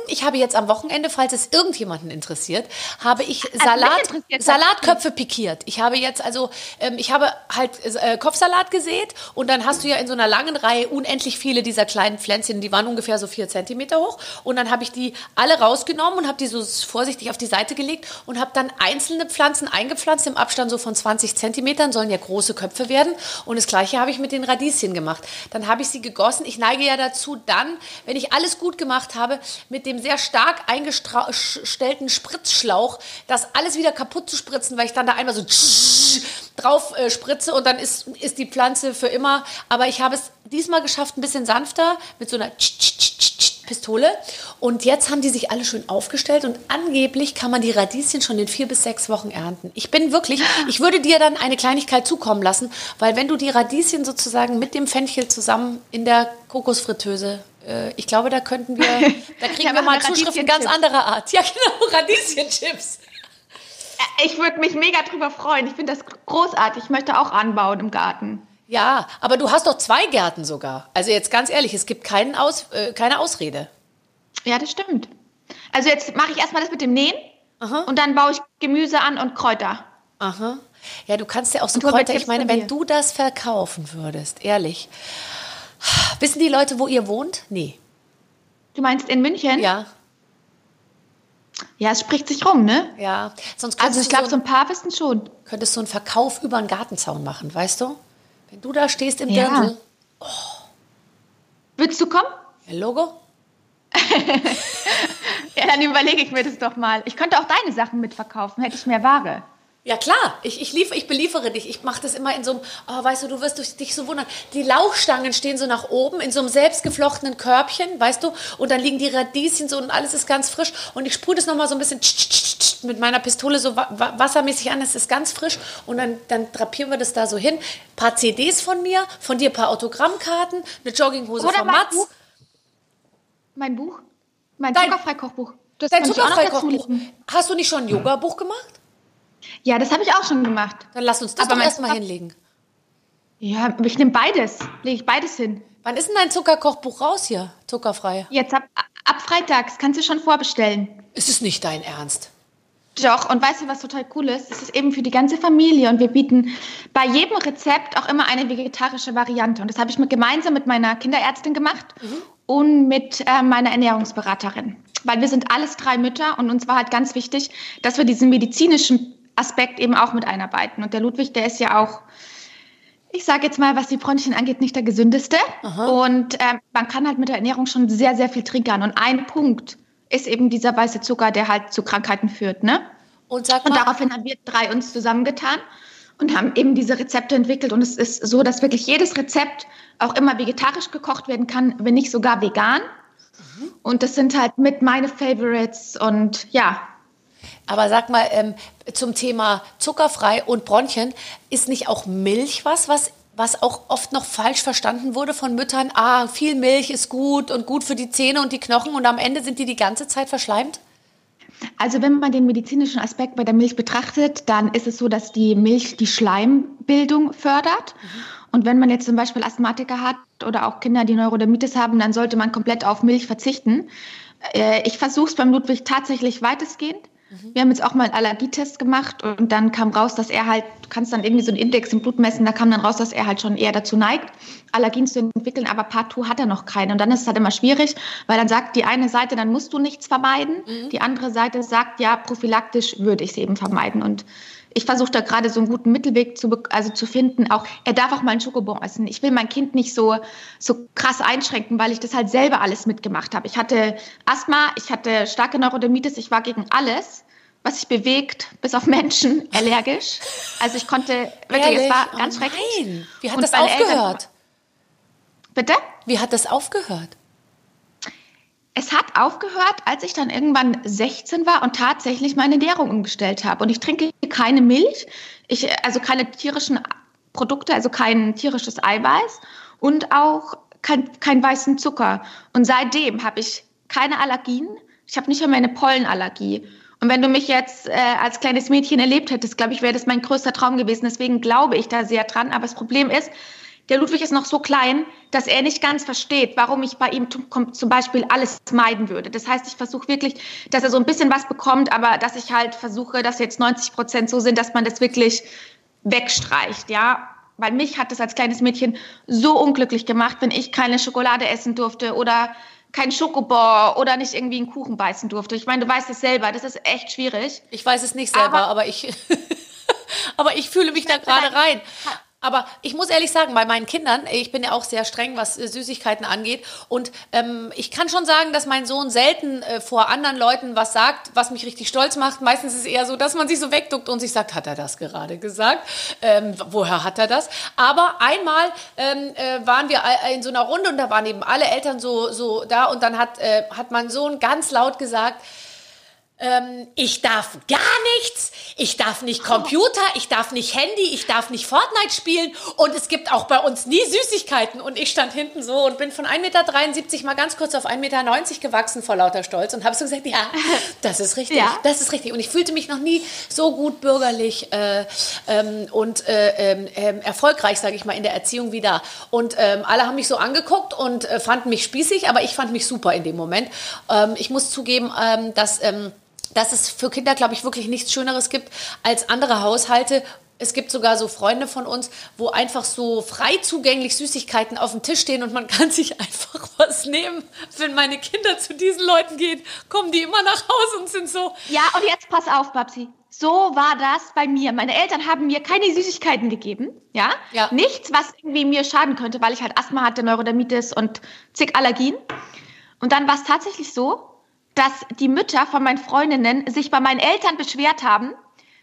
Ich habe jetzt am Wochenende, falls es irgendjemanden interessiert, habe ich mich Salat, interessiert. Salatköpfe pikiert. Ich habe jetzt also, ähm, ich habe halt äh, Kopfsalat gesät und dann hast du ja in so einer langen Reihe unendlich viele dieser kleinen Pflänzchen, die waren ungefähr so vier Zentimeter hoch und dann habe ich die alle rausgenommen und habe die so vorsichtig auf die Seite gelegt und habe dann einzelne Pflanzen eingepflanzt im Abstand so von 20 Zentimetern, sollen ja große Köpfe werden und das gleiche habe ich mit den Radieschen gemacht. Dann habe ich sie gegossen. Ich neige ja dazu dann, wenn ich alles gut gemacht habe, mit dem sehr stark eingestellten Spritzschlauch, das alles wieder kaputt zu spritzen, weil ich dann da einmal so drauf äh, spritze und dann ist, ist die Pflanze für immer. Aber ich habe es diesmal geschafft, ein bisschen sanfter mit so einer Pistole. Und jetzt haben die sich alle schön aufgestellt und angeblich kann man die Radieschen schon in vier bis sechs Wochen ernten. Ich bin wirklich, ich würde dir dann eine Kleinigkeit zukommen lassen, weil wenn du die Radieschen sozusagen mit dem Fenchel zusammen in der Kokosfritteuse, ich glaube, da könnten wir, da kriegen wir mal Zuschriften ganz anderer Art. Ja, genau, Radieschenchips. Ich würde mich mega drüber freuen. Ich finde das großartig. Ich möchte auch anbauen im Garten. Ja, aber du hast doch zwei Gärten sogar. Also jetzt ganz ehrlich, es gibt keinen Aus, äh, keine Ausrede. Ja, das stimmt. Also jetzt mache ich erstmal das mit dem Nähen und dann baue ich Gemüse an und Kräuter. Aha. Ja, du kannst ja auch so Kräuter. Ich meine, wenn du das verkaufen würdest, ehrlich. Wissen die Leute, wo ihr wohnt? Nee. Du meinst in München? Ja, Ja, es spricht sich rum, ne? ja. Sonst Also ich du glaube, so, so ein paar wissen schon. könntest du einen Verkauf über einen Gartenzaun machen, weißt du? Wenn du da stehst im Ja. Dirndl, Willst du kommen? ja, Logo? Ja, dann überlege ich mir das doch mal. Ich könnte auch deine Sachen mitverkaufen, hätte ich mehr Ware. Ja klar, ich, ich, lief, ich beliefere dich. Ich mache das immer in so einem, oh, weißt du, du wirst dich so wundern. Die Lauchstangen stehen so nach oben in so einem selbstgeflochtenen Körbchen, weißt du, und dann liegen die Radieschen so und alles ist ganz frisch. Und ich sprühe das nochmal so ein bisschen mit meiner Pistole so wa wa wassermäßig an, es ist ganz frisch. Und dann, dann drapieren wir das da so hin. Ein paar CDs von mir, von dir ein paar Autogrammkarten, eine Jogginghose Oder von mein Mats. Buch. Mein Buch? Mein Zuckerfrei-Kochbuch. Das Dein Zuckerfrei-Kochbuch. Hast du nicht schon ein Yoga-Buch gemacht? Ja, das habe ich auch schon gemacht. Dann lass uns das Aber erstmal hinlegen. Ja, ich nehme beides. Lege ich beides hin. Wann ist denn dein Zuckerkochbuch raus hier? Zuckerfrei. Jetzt ab, ab Freitags kannst du schon vorbestellen. Ist es nicht dein Ernst? Doch, und weißt du, was total cool ist? Es ist eben für die ganze Familie und wir bieten bei jedem Rezept auch immer eine vegetarische Variante. Und das habe ich mit, gemeinsam mit meiner Kinderärztin gemacht und mit äh, meiner Ernährungsberaterin. Weil wir sind alles drei Mütter und uns war halt ganz wichtig, dass wir diesen medizinischen Aspekt eben auch mit einarbeiten. Und der Ludwig, der ist ja auch, ich sage jetzt mal, was die Bronchien angeht, nicht der gesündeste. Und ähm, man kann halt mit der Ernährung schon sehr, sehr viel triggern. Und ein Punkt ist eben dieser weiße Zucker, der halt zu Krankheiten führt, ne? Und sag Und mal, daraufhin haben wir drei uns zusammengetan und haben eben diese Rezepte entwickelt. Und es ist so, dass wirklich jedes Rezept auch immer vegetarisch gekocht werden kann, wenn nicht sogar vegan. Und das sind halt mit meine Favorites und ja. Aber sag mal, ähm, zum Thema zuckerfrei und Bronchien, ist nicht auch Milch was, was was auch oft noch falsch verstanden wurde von Müttern, ah, viel Milch ist gut und gut für die Zähne und die Knochen und am Ende sind die die ganze Zeit verschleimt? Also wenn man den medizinischen Aspekt bei der Milch betrachtet, dann ist es so, dass die Milch die Schleimbildung fördert. Mhm. Und wenn man jetzt zum Beispiel Asthmatiker hat oder auch Kinder, die Neurodermitis haben, dann sollte man komplett auf Milch verzichten. Äh, ich versuche es beim Ludwig tatsächlich weitestgehend. Mhm. Wir haben jetzt auch mal einen Allergietest gemacht und dann kam raus, dass er halt, du kannst dann irgendwie so einen Index im Blut messen, da kam dann raus, dass er halt schon eher dazu neigt, Allergien zu entwickeln, aber partout hat er noch keine. Und dann ist es halt immer schwierig, weil dann sagt die eine Seite, dann musst du nichts vermeiden, mhm. die andere Seite sagt, ja, prophylaktisch würde ich es eben vermeiden. Und ich versuche da gerade so einen guten Mittelweg zu, also zu finden. Auch er darf auch mal einen Schokobon essen. Ich will mein Kind nicht so, so krass einschränken, weil ich das halt selber alles mitgemacht habe. Ich hatte Asthma, ich hatte starke Neurodermitis, ich war gegen alles, was sich bewegt, bis auf Menschen, allergisch. Also ich konnte wirklich, Ehrlich? es war ganz oh schrecklich. Wie hat Und das aufgehört? Eltern, bitte? Wie hat das aufgehört? Es hat aufgehört, als ich dann irgendwann 16 war und tatsächlich meine Ernährung umgestellt habe. Und ich trinke keine Milch, ich, also keine tierischen Produkte, also kein tierisches Eiweiß und auch kein, kein weißen Zucker. Und seitdem habe ich keine Allergien. Ich habe nicht mehr eine Pollenallergie. Und wenn du mich jetzt äh, als kleines Mädchen erlebt hättest, glaube ich, wäre das mein größter Traum gewesen. Deswegen glaube ich da sehr dran. Aber das Problem ist, der Ludwig ist noch so klein, dass er nicht ganz versteht, warum ich bei ihm zum Beispiel alles meiden würde. Das heißt, ich versuche wirklich, dass er so ein bisschen was bekommt, aber dass ich halt versuche, dass jetzt 90 Prozent so sind, dass man das wirklich wegstreicht, ja. Weil mich hat das als kleines Mädchen so unglücklich gemacht, wenn ich keine Schokolade essen durfte oder kein Schokobor oder nicht irgendwie einen Kuchen beißen durfte. Ich meine, du weißt es selber, das ist echt schwierig. Ich weiß es nicht selber, aber, aber ich, aber ich fühle mich da gerade rein. Aber ich muss ehrlich sagen, bei meinen Kindern, ich bin ja auch sehr streng, was äh, Süßigkeiten angeht. Und ähm, ich kann schon sagen, dass mein Sohn selten äh, vor anderen Leuten was sagt, was mich richtig stolz macht. Meistens ist es eher so, dass man sich so wegduckt und sich sagt, hat er das gerade gesagt? Ähm, woher hat er das? Aber einmal ähm, äh, waren wir in so einer Runde und da waren eben alle Eltern so, so da und dann hat, äh, hat mein Sohn ganz laut gesagt, ähm, ich darf gar nichts, ich darf nicht Computer, ich darf nicht Handy, ich darf nicht Fortnite spielen und es gibt auch bei uns nie Süßigkeiten. Und ich stand hinten so und bin von 1,73 Meter mal ganz kurz auf 1,90 Meter gewachsen vor lauter Stolz und habe so gesagt, ja, das ist richtig, ja. das ist richtig. Und ich fühlte mich noch nie so gut bürgerlich äh, ähm, und äh, äh, erfolgreich, sage ich mal, in der Erziehung wie da. Und ähm, alle haben mich so angeguckt und äh, fanden mich spießig, aber ich fand mich super in dem Moment. Ähm, ich muss zugeben, ähm, dass ähm, dass es für Kinder, glaube ich, wirklich nichts Schöneres gibt als andere Haushalte. Es gibt sogar so Freunde von uns, wo einfach so frei zugänglich Süßigkeiten auf dem Tisch stehen und man kann sich einfach was nehmen. Wenn meine Kinder zu diesen Leuten gehen, kommen die immer nach Hause und sind so. Ja, und jetzt pass auf, Babsi. So war das bei mir. Meine Eltern haben mir keine Süßigkeiten gegeben, ja? ja. Nichts, was irgendwie mir schaden könnte, weil ich halt Asthma hatte, Neurodermitis und zig Allergien. Und dann war es tatsächlich so, dass die Mütter von meinen Freundinnen sich bei meinen Eltern beschwert haben,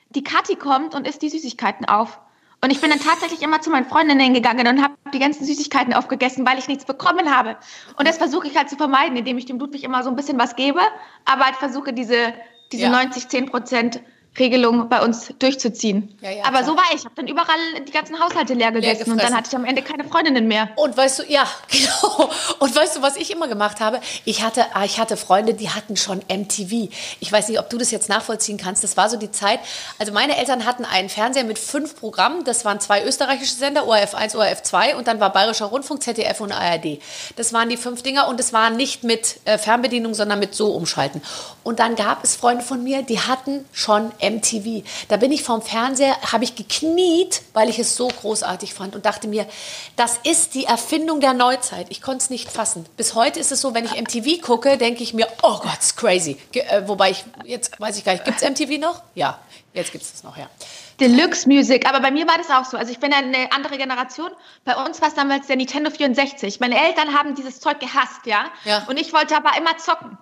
die Kathi kommt und isst die Süßigkeiten auf. Und ich bin dann tatsächlich immer zu meinen Freundinnen gegangen und habe die ganzen Süßigkeiten aufgegessen, weil ich nichts bekommen habe. Und das versuche ich halt zu vermeiden, indem ich dem Ludwig immer so ein bisschen was gebe, aber halt versuche diese, diese ja. 90, 10 Prozent Regelung bei uns durchzuziehen. Ja, ja, Aber klar. so war ich. Ich habe dann überall die ganzen Haushalte leer gegessen leer und dann hatte ich am Ende keine Freundinnen mehr. Und weißt du, ja, genau. Und weißt du, was ich immer gemacht habe? Ich hatte, ah, ich hatte Freunde, die hatten schon MTV. Ich weiß nicht, ob du das jetzt nachvollziehen kannst. Das war so die Zeit. Also meine Eltern hatten einen Fernseher mit fünf Programmen. Das waren zwei österreichische Sender, ORF 1, ORF 2 und dann war Bayerischer Rundfunk, ZDF und ARD. Das waren die fünf Dinger und es war nicht mit äh, Fernbedienung, sondern mit so umschalten. Und dann gab es Freunde von mir, die hatten schon MTV. Da bin ich vorm Fernseher, habe ich gekniet, weil ich es so großartig fand und dachte mir, das ist die Erfindung der Neuzeit. Ich konnte es nicht fassen. Bis heute ist es so, wenn ich MTV gucke, denke ich mir, oh Gott, ist crazy. Ge äh, wobei ich, jetzt weiß ich gar nicht, gibt es MTV noch? Ja, jetzt gibt es das noch, ja. Deluxe Music, aber bei mir war das auch so. Also ich bin eine andere Generation. Bei uns war es damals der Nintendo 64. Meine Eltern haben dieses Zeug gehasst, ja? ja. Und ich wollte aber immer zocken.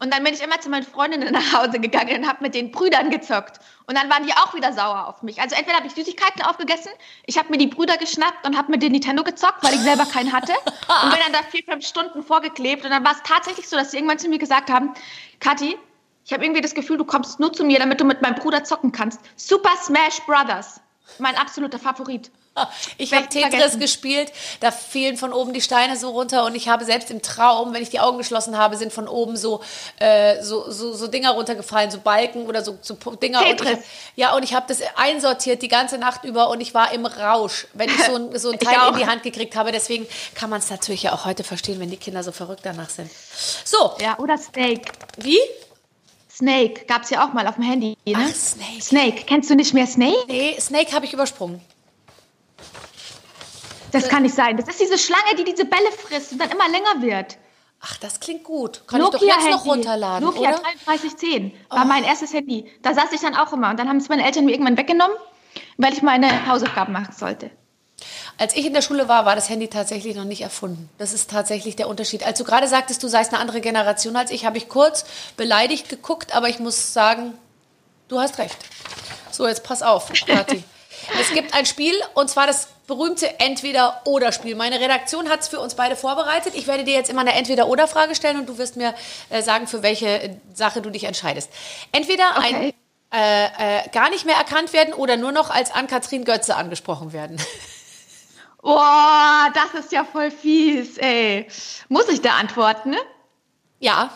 Und dann bin ich immer zu meinen Freundinnen nach Hause gegangen und habe mit den Brüdern gezockt. Und dann waren die auch wieder sauer auf mich. Also entweder habe ich Süßigkeiten aufgegessen, ich habe mir die Brüder geschnappt und habe mit den Nintendo gezockt, weil ich selber keinen hatte. Und bin dann da vier, fünf Stunden vorgeklebt. Und dann war es tatsächlich so, dass sie irgendwann zu mir gesagt haben, Kathi, ich habe irgendwie das Gefühl, du kommst nur zu mir, damit du mit meinem Bruder zocken kannst. Super Smash Brothers. Mein absoluter Favorit. Ich habe Tetris vergessen. gespielt, da fielen von oben die Steine so runter und ich habe selbst im Traum, wenn ich die Augen geschlossen habe, sind von oben so, äh, so, so, so Dinger runtergefallen, so Balken oder so, so Dinger. Tetris. Und ich, ja, und ich habe das einsortiert die ganze Nacht über und ich war im Rausch, wenn ich so ein, so ein Teil in die Hand gekriegt habe. Deswegen kann man es natürlich ja auch heute verstehen, wenn die Kinder so verrückt danach sind. So. Ja, oder Snake. Wie? Snake gab es ja auch mal auf dem Handy. Ne? Ach, Snake. Snake. Kennst du nicht mehr Snake? Nee, Snake habe ich übersprungen. Das kann nicht sein. Das ist diese Schlange, die diese Bälle frisst und dann immer länger wird. Ach, das klingt gut. Kann Nokia ich doch jetzt noch runterladen, Nokia oder? 3310 war oh. mein erstes Handy. Da saß ich dann auch immer. Und dann haben es meine Eltern mir irgendwann weggenommen, weil ich meine Hausaufgaben machen sollte. Als ich in der Schule war, war das Handy tatsächlich noch nicht erfunden. Das ist tatsächlich der Unterschied. Als du gerade sagtest, du seist eine andere Generation als ich, habe ich kurz beleidigt geguckt, aber ich muss sagen, du hast recht. So, jetzt pass auf, Kathi. es gibt ein Spiel, und zwar das berühmte Entweder-Oder-Spiel. Meine Redaktion hat es für uns beide vorbereitet. Ich werde dir jetzt immer eine Entweder-Oder-Frage stellen und du wirst mir äh, sagen, für welche Sache du dich entscheidest. Entweder okay. ein äh, äh, gar nicht mehr erkannt werden oder nur noch als Ann-Kathrin Götze angesprochen werden. Boah, das ist ja voll fies, ey. Muss ich da antworten, ne? Ja.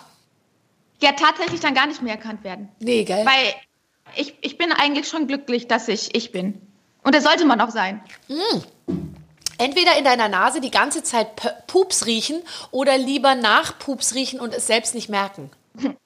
Ja, tatsächlich dann gar nicht mehr erkannt werden. Nee, gell? Weil ich, ich bin eigentlich schon glücklich, dass ich ich bin. Und das sollte man auch sein. Mm. Entweder in deiner Nase die ganze Zeit Pups riechen oder lieber nach Pups riechen und es selbst nicht merken.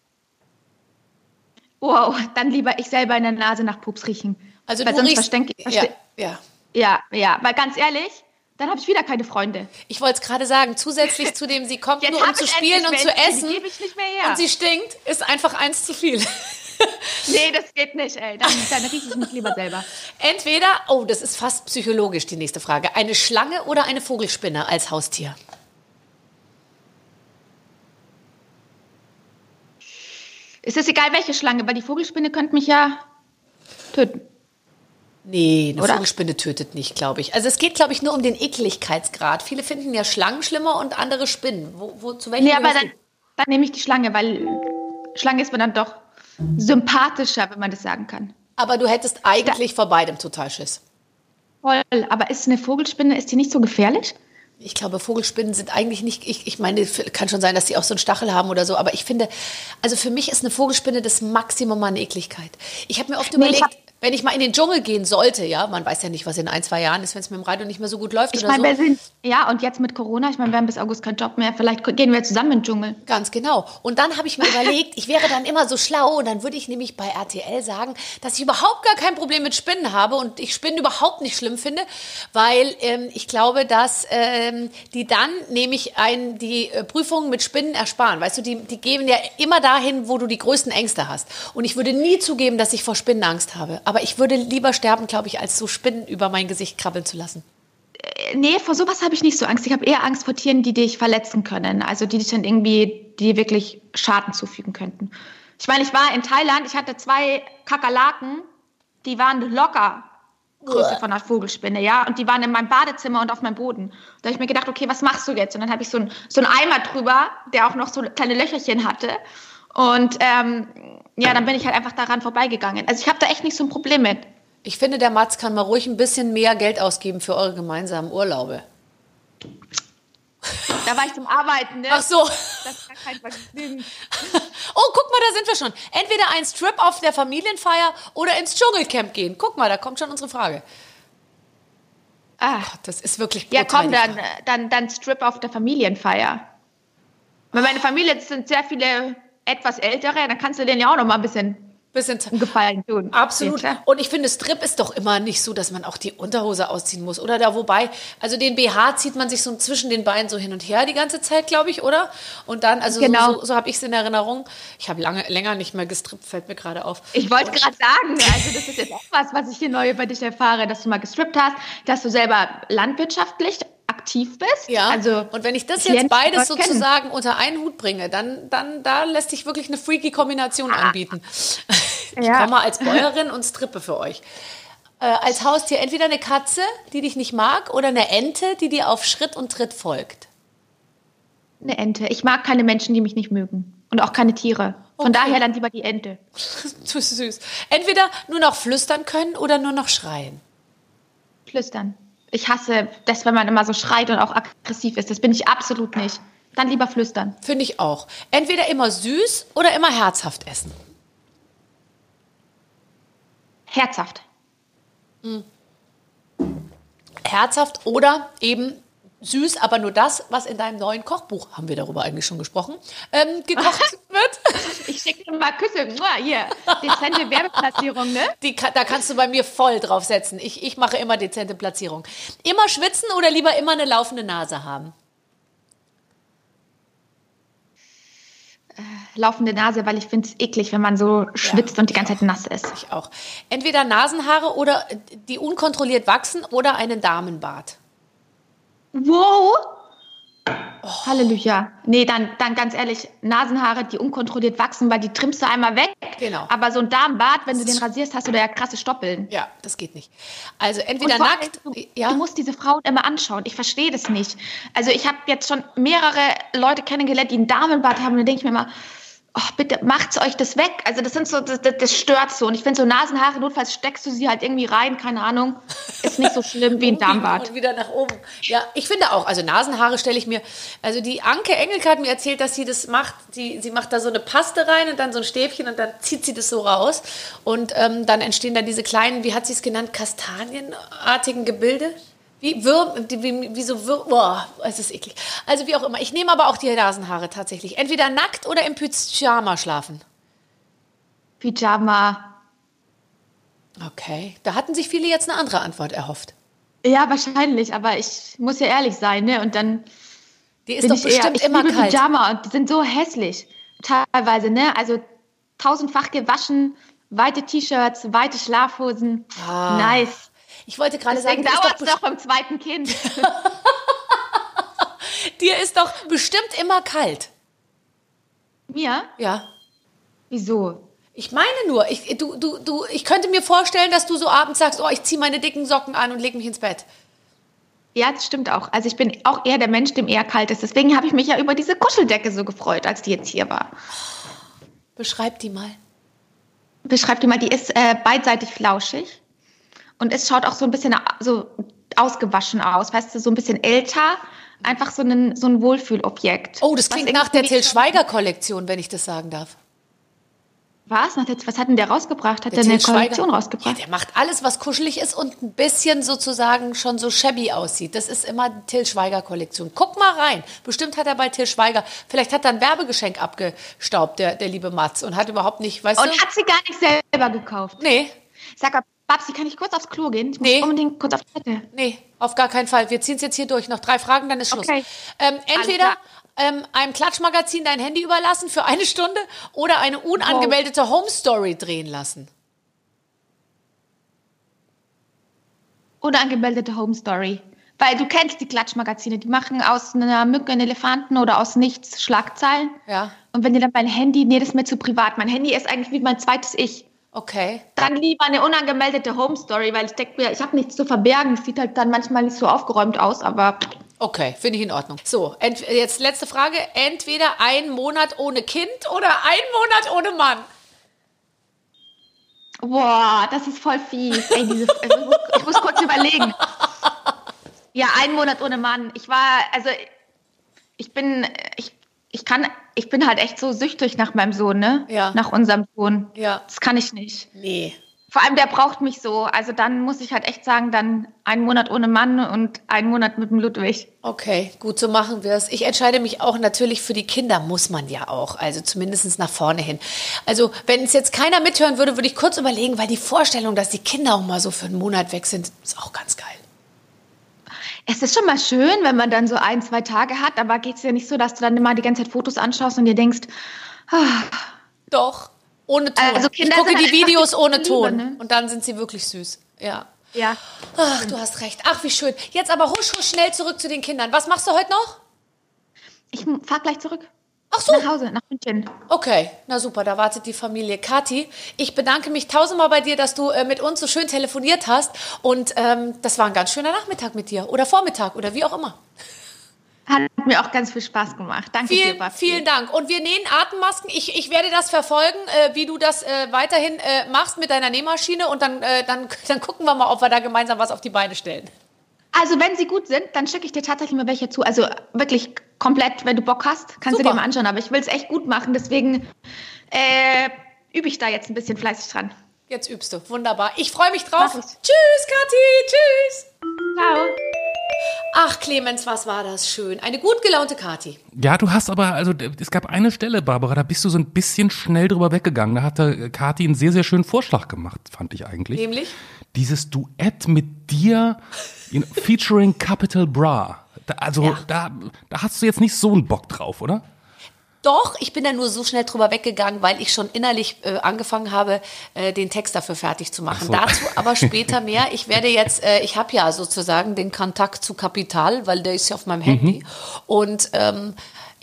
Wow, dann lieber ich selber in der Nase nach Pups riechen. Also weil du sonst riechst, ja, ja. ja, ja, weil ganz ehrlich, dann habe ich wieder keine Freunde. Ich wollte es gerade sagen, zusätzlich zu dem, sie kommt Jetzt nur um zu spielen und zu essen und sie stinkt, ist einfach eins zu viel. nee, das geht nicht, ey. Dann, dann rieche ich mich lieber selber. Entweder, oh, das ist fast psychologisch die nächste Frage, eine Schlange oder eine Vogelspinne als Haustier? Es ist egal, welche Schlange, weil die Vogelspinne könnte mich ja töten. Nee, eine Oder? Vogelspinne tötet nicht, glaube ich. Also es geht, glaube ich, nur um den Ekligkeitsgrad. Viele finden ja Schlangen schlimmer und andere Spinnen. Wo, wo, zu welchem nee, aber dann, dann, nehme ich die Schlange, weil Schlange ist mir dann doch sympathischer, wenn man das sagen kann. Aber du hättest eigentlich da, vor beidem total Schiss. Voll, aber ist eine Vogelspinne, ist die nicht so gefährlich? Ich glaube, Vogelspinnen sind eigentlich nicht, ich, ich meine, kann schon sein, dass die auch so einen Stachel haben oder so, aber ich finde, also für mich ist eine Vogelspinne das Maximum an Ekligkeit. Ich habe mir oft nee, überlegt, wenn ich mal in den Dschungel gehen sollte, ja, man weiß ja nicht, was in ein, zwei Jahren ist, wenn es mit dem Radio nicht mehr so gut läuft ich meine, so. Wir sind, ja, und jetzt mit Corona, ich meine, wir haben bis August keinen Job mehr, vielleicht gehen wir zusammen in den Dschungel. Ganz genau. Und dann habe ich mir überlegt, ich wäre dann immer so schlau und dann würde ich nämlich bei RTL sagen, dass ich überhaupt gar kein Problem mit Spinnen habe und ich Spinnen überhaupt nicht schlimm finde, weil ähm, ich glaube, dass ähm, die dann nämlich ein, die äh, Prüfungen mit Spinnen ersparen. Weißt du, die, die geben ja immer dahin, wo du die größten Ängste hast. Und ich würde nie zugeben, dass ich vor Spinnen Angst habe. Aber ich würde lieber sterben, glaube ich, als so Spinnen über mein Gesicht krabbeln zu lassen. Äh, nee, vor sowas habe ich nicht so Angst. Ich habe eher Angst vor Tieren, die dich verletzen können. Also die dich dann irgendwie, die wirklich Schaden zufügen könnten. Ich meine, ich war in Thailand, ich hatte zwei Kakerlaken, die waren locker Größe von einer Vogelspinne, ja. Und die waren in meinem Badezimmer und auf meinem Boden. Da habe ich mir gedacht, okay, was machst du jetzt? Und dann habe ich so, ein, so einen Eimer drüber, der auch noch so kleine Löcherchen hatte. Und ähm, ja, dann bin ich halt einfach daran vorbeigegangen. Also ich habe da echt nicht so ein Problem mit. Ich finde, der Mats kann mal ruhig ein bisschen mehr Geld ausgeben für eure gemeinsamen Urlaube. Da war ich zum Arbeiten, ne? Ach so. Das ist gar kein Vergnügen. Oh, guck mal, da sind wir schon. Entweder ein Strip auf der Familienfeier oder ins Dschungelcamp gehen. Guck mal, da kommt schon unsere Frage. Ah, Gott, das ist wirklich brutal. Ja, komm, dann, dann, dann Strip auf der Familienfeier. Weil meine Familie sind sehr viele etwas ältere, dann kannst du denen ja auch noch mal ein bisschen bisschen Gefallen tun. Absolut. Und ich finde, Strip ist doch immer nicht so, dass man auch die Unterhose ausziehen muss. Oder da, wobei, also den BH zieht man sich so zwischen den Beinen so hin und her die ganze Zeit, glaube ich, oder? Und dann, also genau. so, so, so habe ich es in Erinnerung. Ich habe lange, länger nicht mehr gestrippt, fällt mir gerade auf. Ich wollte gerade sagen, also das ist jetzt auch was, was ich hier neu über dich erfahre, dass du mal gestrippt hast, dass du selber landwirtschaftlich aktiv bist. Ja. Also, und wenn ich das jetzt beides aber kennen. sozusagen unter einen Hut bringe, dann, dann da lässt sich wirklich eine freaky Kombination anbieten. Ich Ja. komme als Bäuerin und strippe für euch. Äh, als Haustier entweder eine Katze, die dich nicht mag, oder eine Ente, die dir auf Schritt und Tritt folgt. Eine Ente. Ich mag keine Menschen, die mich nicht mögen. Und auch keine Tiere. Von Okay. daher dann lieber die Ente. Zu süß. Entweder nur noch flüstern können oder nur noch schreien. Flüstern. Ich hasse das, wenn man immer so schreit und auch aggressiv ist. Das bin ich absolut nicht. Dann lieber flüstern. Finde ich auch. Entweder immer süß oder immer herzhaft essen. Herzhaft. Herzhaft oder eben süß, aber nur das, was in deinem neuen Kochbuch, haben wir darüber eigentlich schon gesprochen, ähm, gekocht wird. Ich schicke dir mal Küsse. Mua, Hier. Dezente Werbeplatzierung, ne? Die, da kannst du bei mir voll drauf setzen. Ich, ich mache immer dezente Platzierung. Immer schwitzen oder lieber immer eine laufende Nase haben? Laufende Nase, weil ich finde es eklig, wenn man so schwitzt und die ganze Zeit nass ist. Ich auch. Entweder Nasenhaare oder äh, die unkontrolliert wachsen oder einen Damenbart. Wow! Halleluja. Nee, dann, dann ganz ehrlich, Nasenhaare, die unkontrolliert wachsen, weil die trimmst du einmal weg. Genau. Aber so ein Darmbart, wenn du den rasierst, hast du da ja krasse Stoppeln. Ja, das geht nicht. Also entweder vor allem, nackt, du, ja, du musst diese Frauen immer anschauen. Ich verstehe das nicht. Also ich habe jetzt schon mehrere Leute kennengelernt, die einen Damenbart haben. Und da denke ich mir immer, oh, bitte macht's euch das weg. Also das sind so, das, das, stört so. Und ich finde so Nasenhaare, notfalls steckst du sie halt irgendwie rein, keine Ahnung. Ist nicht so schlimm wie ein Darmbart. Und wieder nach oben. Ja, ich finde auch, also Nasenhaare stelle ich mir, also die Anke Engelke hat mir erzählt, dass sie das macht, sie, sie macht da so eine Paste rein und dann so ein Stäbchen und dann zieht sie das so raus und ähm, dann entstehen da diese kleinen, wie hat sie es genannt, kastanienartigen Gebilde. Wie, Würm, wie, wie so Würm, boah, es ist eklig. Also wie auch immer. Ich nehme aber auch die Nasenhaare tatsächlich. Entweder nackt oder im Pyjama schlafen. Pyjama. Okay, da hatten sich viele jetzt eine andere Antwort erhofft. Ja, wahrscheinlich, aber ich muss ja ehrlich sein, ne? Und dann Die ist bin doch ich eher, bestimmt ich immer liebe kalt. Pyjama und die sind so hässlich. Teilweise, ne? Also tausendfach gewaschen, weite T-Shirts, weite Schlafhosen. Ah. Nice. Ich wollte gerade sagen, dauert doch es noch beim zweiten Kind. dir ist doch bestimmt immer kalt. Mir? Ja. Wieso? Ich meine nur, ich, du, du, du, ich könnte mir vorstellen, dass du so abends sagst, oh, ich ziehe meine dicken Socken an und leg mich ins Bett. Ja, das stimmt auch. Also ich bin auch eher der Mensch, dem eher kalt ist. Deswegen habe ich mich ja über diese Kuscheldecke so gefreut, als die jetzt hier war. Beschreib die mal. Beschreib die mal, die ist äh, beidseitig flauschig und es schaut auch so ein bisschen so ausgewaschen aus, weißt du, so ein bisschen älter. Einfach so ein, so ein Wohlfühlobjekt. Oh, das klingt nach der irgendwie- Till Schweiger-Kollektion, wenn ich das sagen darf. Was? Der, was hat denn der rausgebracht? Hat der, Till eine Kollektion Ja, rausgebracht? der macht alles, was kuschelig ist und ein bisschen sozusagen schon so shabby aussieht. Das ist immer die Till Schweiger-Kollektion. Guck mal rein. Bestimmt hat er bei Till Schweiger, vielleicht hat er ein Werbegeschenk abgestaubt, der, der liebe Matz, und hat überhaupt nicht, weißt und du? hat sie gar nicht selber gekauft. Nee, Sag mal, Babsi, kann ich kurz aufs Klo gehen? Ich muss Nee. unbedingt kurz auf die Toilette. Nee, auf gar keinen Fall. Wir ziehen es jetzt hier durch. Noch drei Fragen, dann ist Schluss. Okay. Ähm, entweder ähm, einem Klatschmagazin dein Handy überlassen für eine Stunde oder eine unangemeldete Home Story drehen lassen. Unangemeldete Home Story. Weil du kennst die Klatschmagazine, die machen aus einer Mücke einen Elefanten oder aus nichts Schlagzeilen. Ja. Und wenn dir dann mein Handy, nee, das ist mir zu privat. Mein Handy ist eigentlich wie mein zweites Ich. Okay. Dann lieber eine unangemeldete Home Story, weil ich denke mir, ich habe nichts zu verbergen. Es sieht halt dann manchmal nicht so aufgeräumt aus, aber Okay, finde ich in Ordnung. So, jetzt letzte Frage. Entweder ein Monat ohne Kind oder ein Monat ohne Mann. boah, das ist voll fies. Ey, diese, ich, muss, ich muss kurz überlegen. Ja, einen Monat ohne Mann. Ich war, also ich bin, ich, ich kann, ich bin halt echt so süchtig nach meinem Sohn, ne? Ja. Nach unserem Sohn. Ja. Das kann ich nicht. Nee. Vor allem, der braucht mich so. Also dann muss ich halt echt sagen, dann einen Monat ohne Mann und einen Monat mit dem Ludwig. Okay, gut, so machen wir es. Ich entscheide mich auch natürlich für die Kinder, muss man ja auch. Also zumindest nach vorne hin. Also, wenn es jetzt keiner mithören würde, würde ich kurz überlegen, weil die Vorstellung, dass die Kinder auch mal so für einen Monat weg sind, ist auch ganz geil. Es ist schon mal schön, wenn man dann so ein, zwei Tage hat, aber geht es ja nicht so, dass du dann immer die ganze Zeit Fotos anschaust und dir denkst, ah, Doch, ohne Ton. Also Kinder ich gucke die halt einfach Videos die ohne Liebe, Ton ne? und dann sind sie wirklich süß. Ja. Ja. Ach, du hast recht. Ach, wie schön. Jetzt aber husch, husch schnell zurück zu den Kindern. Was machst du heute noch? Ich fahr gleich zurück. Ach so. Nach Hause, nach München. Okay, na super, da wartet die Familie. Kathi, ich bedanke mich tausendmal bei dir, dass du äh, mit uns so schön telefoniert hast. Und ähm, das war ein ganz schöner Nachmittag mit dir. Oder Vormittag oder wie auch immer. Hat mir auch ganz viel Spaß gemacht. Danke Vielen, dir, Basti. vielen Dank. Und wir nähen Atemmasken. Ich, ich werde das verfolgen, äh, wie du das äh, weiterhin äh, machst mit deiner Nähmaschine. Und dann, äh, dann, dann gucken wir mal, ob wir da gemeinsam was auf die Beine stellen. Also, wenn sie gut sind, dann schicke ich dir tatsächlich mal welche zu. Also wirklich komplett, wenn du Bock hast, kannst Super. du dir mal anschauen. Aber ich will es echt gut machen, deswegen äh, übe ich da jetzt ein bisschen fleißig dran. Jetzt übst du. Wunderbar. Ich freue mich drauf. Tschüss, Kathi. Tschüss. Ciao. Ach, Clemens, was war das schön. Eine gut gelaunte Kathi. Ja, du hast aber, also es gab eine Stelle, Barbara, da bist du so ein bisschen schnell drüber weggegangen. Da hatte Kathi einen sehr, sehr schönen Vorschlag gemacht, fand ich eigentlich. Nämlich? Dieses Duett mit dir, know, featuring Capital Bra. Da, also Ja. da, da hast du jetzt nicht so einen Bock drauf, oder? Doch, ich bin da nur so schnell drüber weggegangen, weil ich schon innerlich äh, angefangen habe, äh, den Text dafür fertig zu machen. so. Dazu aber später mehr. Ich werde jetzt, äh, ich habe ja sozusagen den Kontakt zu Kapital, weil der ist ja auf meinem Handy. Und ähm,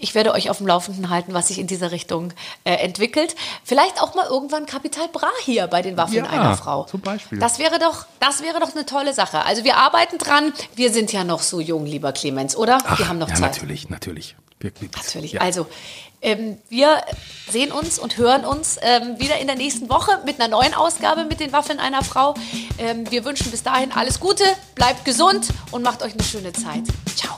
ich werde euch auf dem Laufenden halten, was sich in dieser Richtung äh, entwickelt. Vielleicht auch mal irgendwann Kapital Bra hier bei den Waffeln Ja, einer Frau. zum Beispiel. Das wäre doch, das wäre doch eine tolle Sache. Also wir arbeiten dran. Wir sind ja noch so jung, lieber Clemens, oder? wir haben noch ja, Zeit. natürlich, natürlich. Wir, wir, Natürlich. Ja. Also, ähm, wir sehen uns und hören uns ähm, wieder in der nächsten Woche mit einer neuen Ausgabe mit den Waffeln einer Frau. Ähm, wir wünschen bis dahin alles Gute, bleibt gesund und macht euch eine schöne Zeit. Ciao.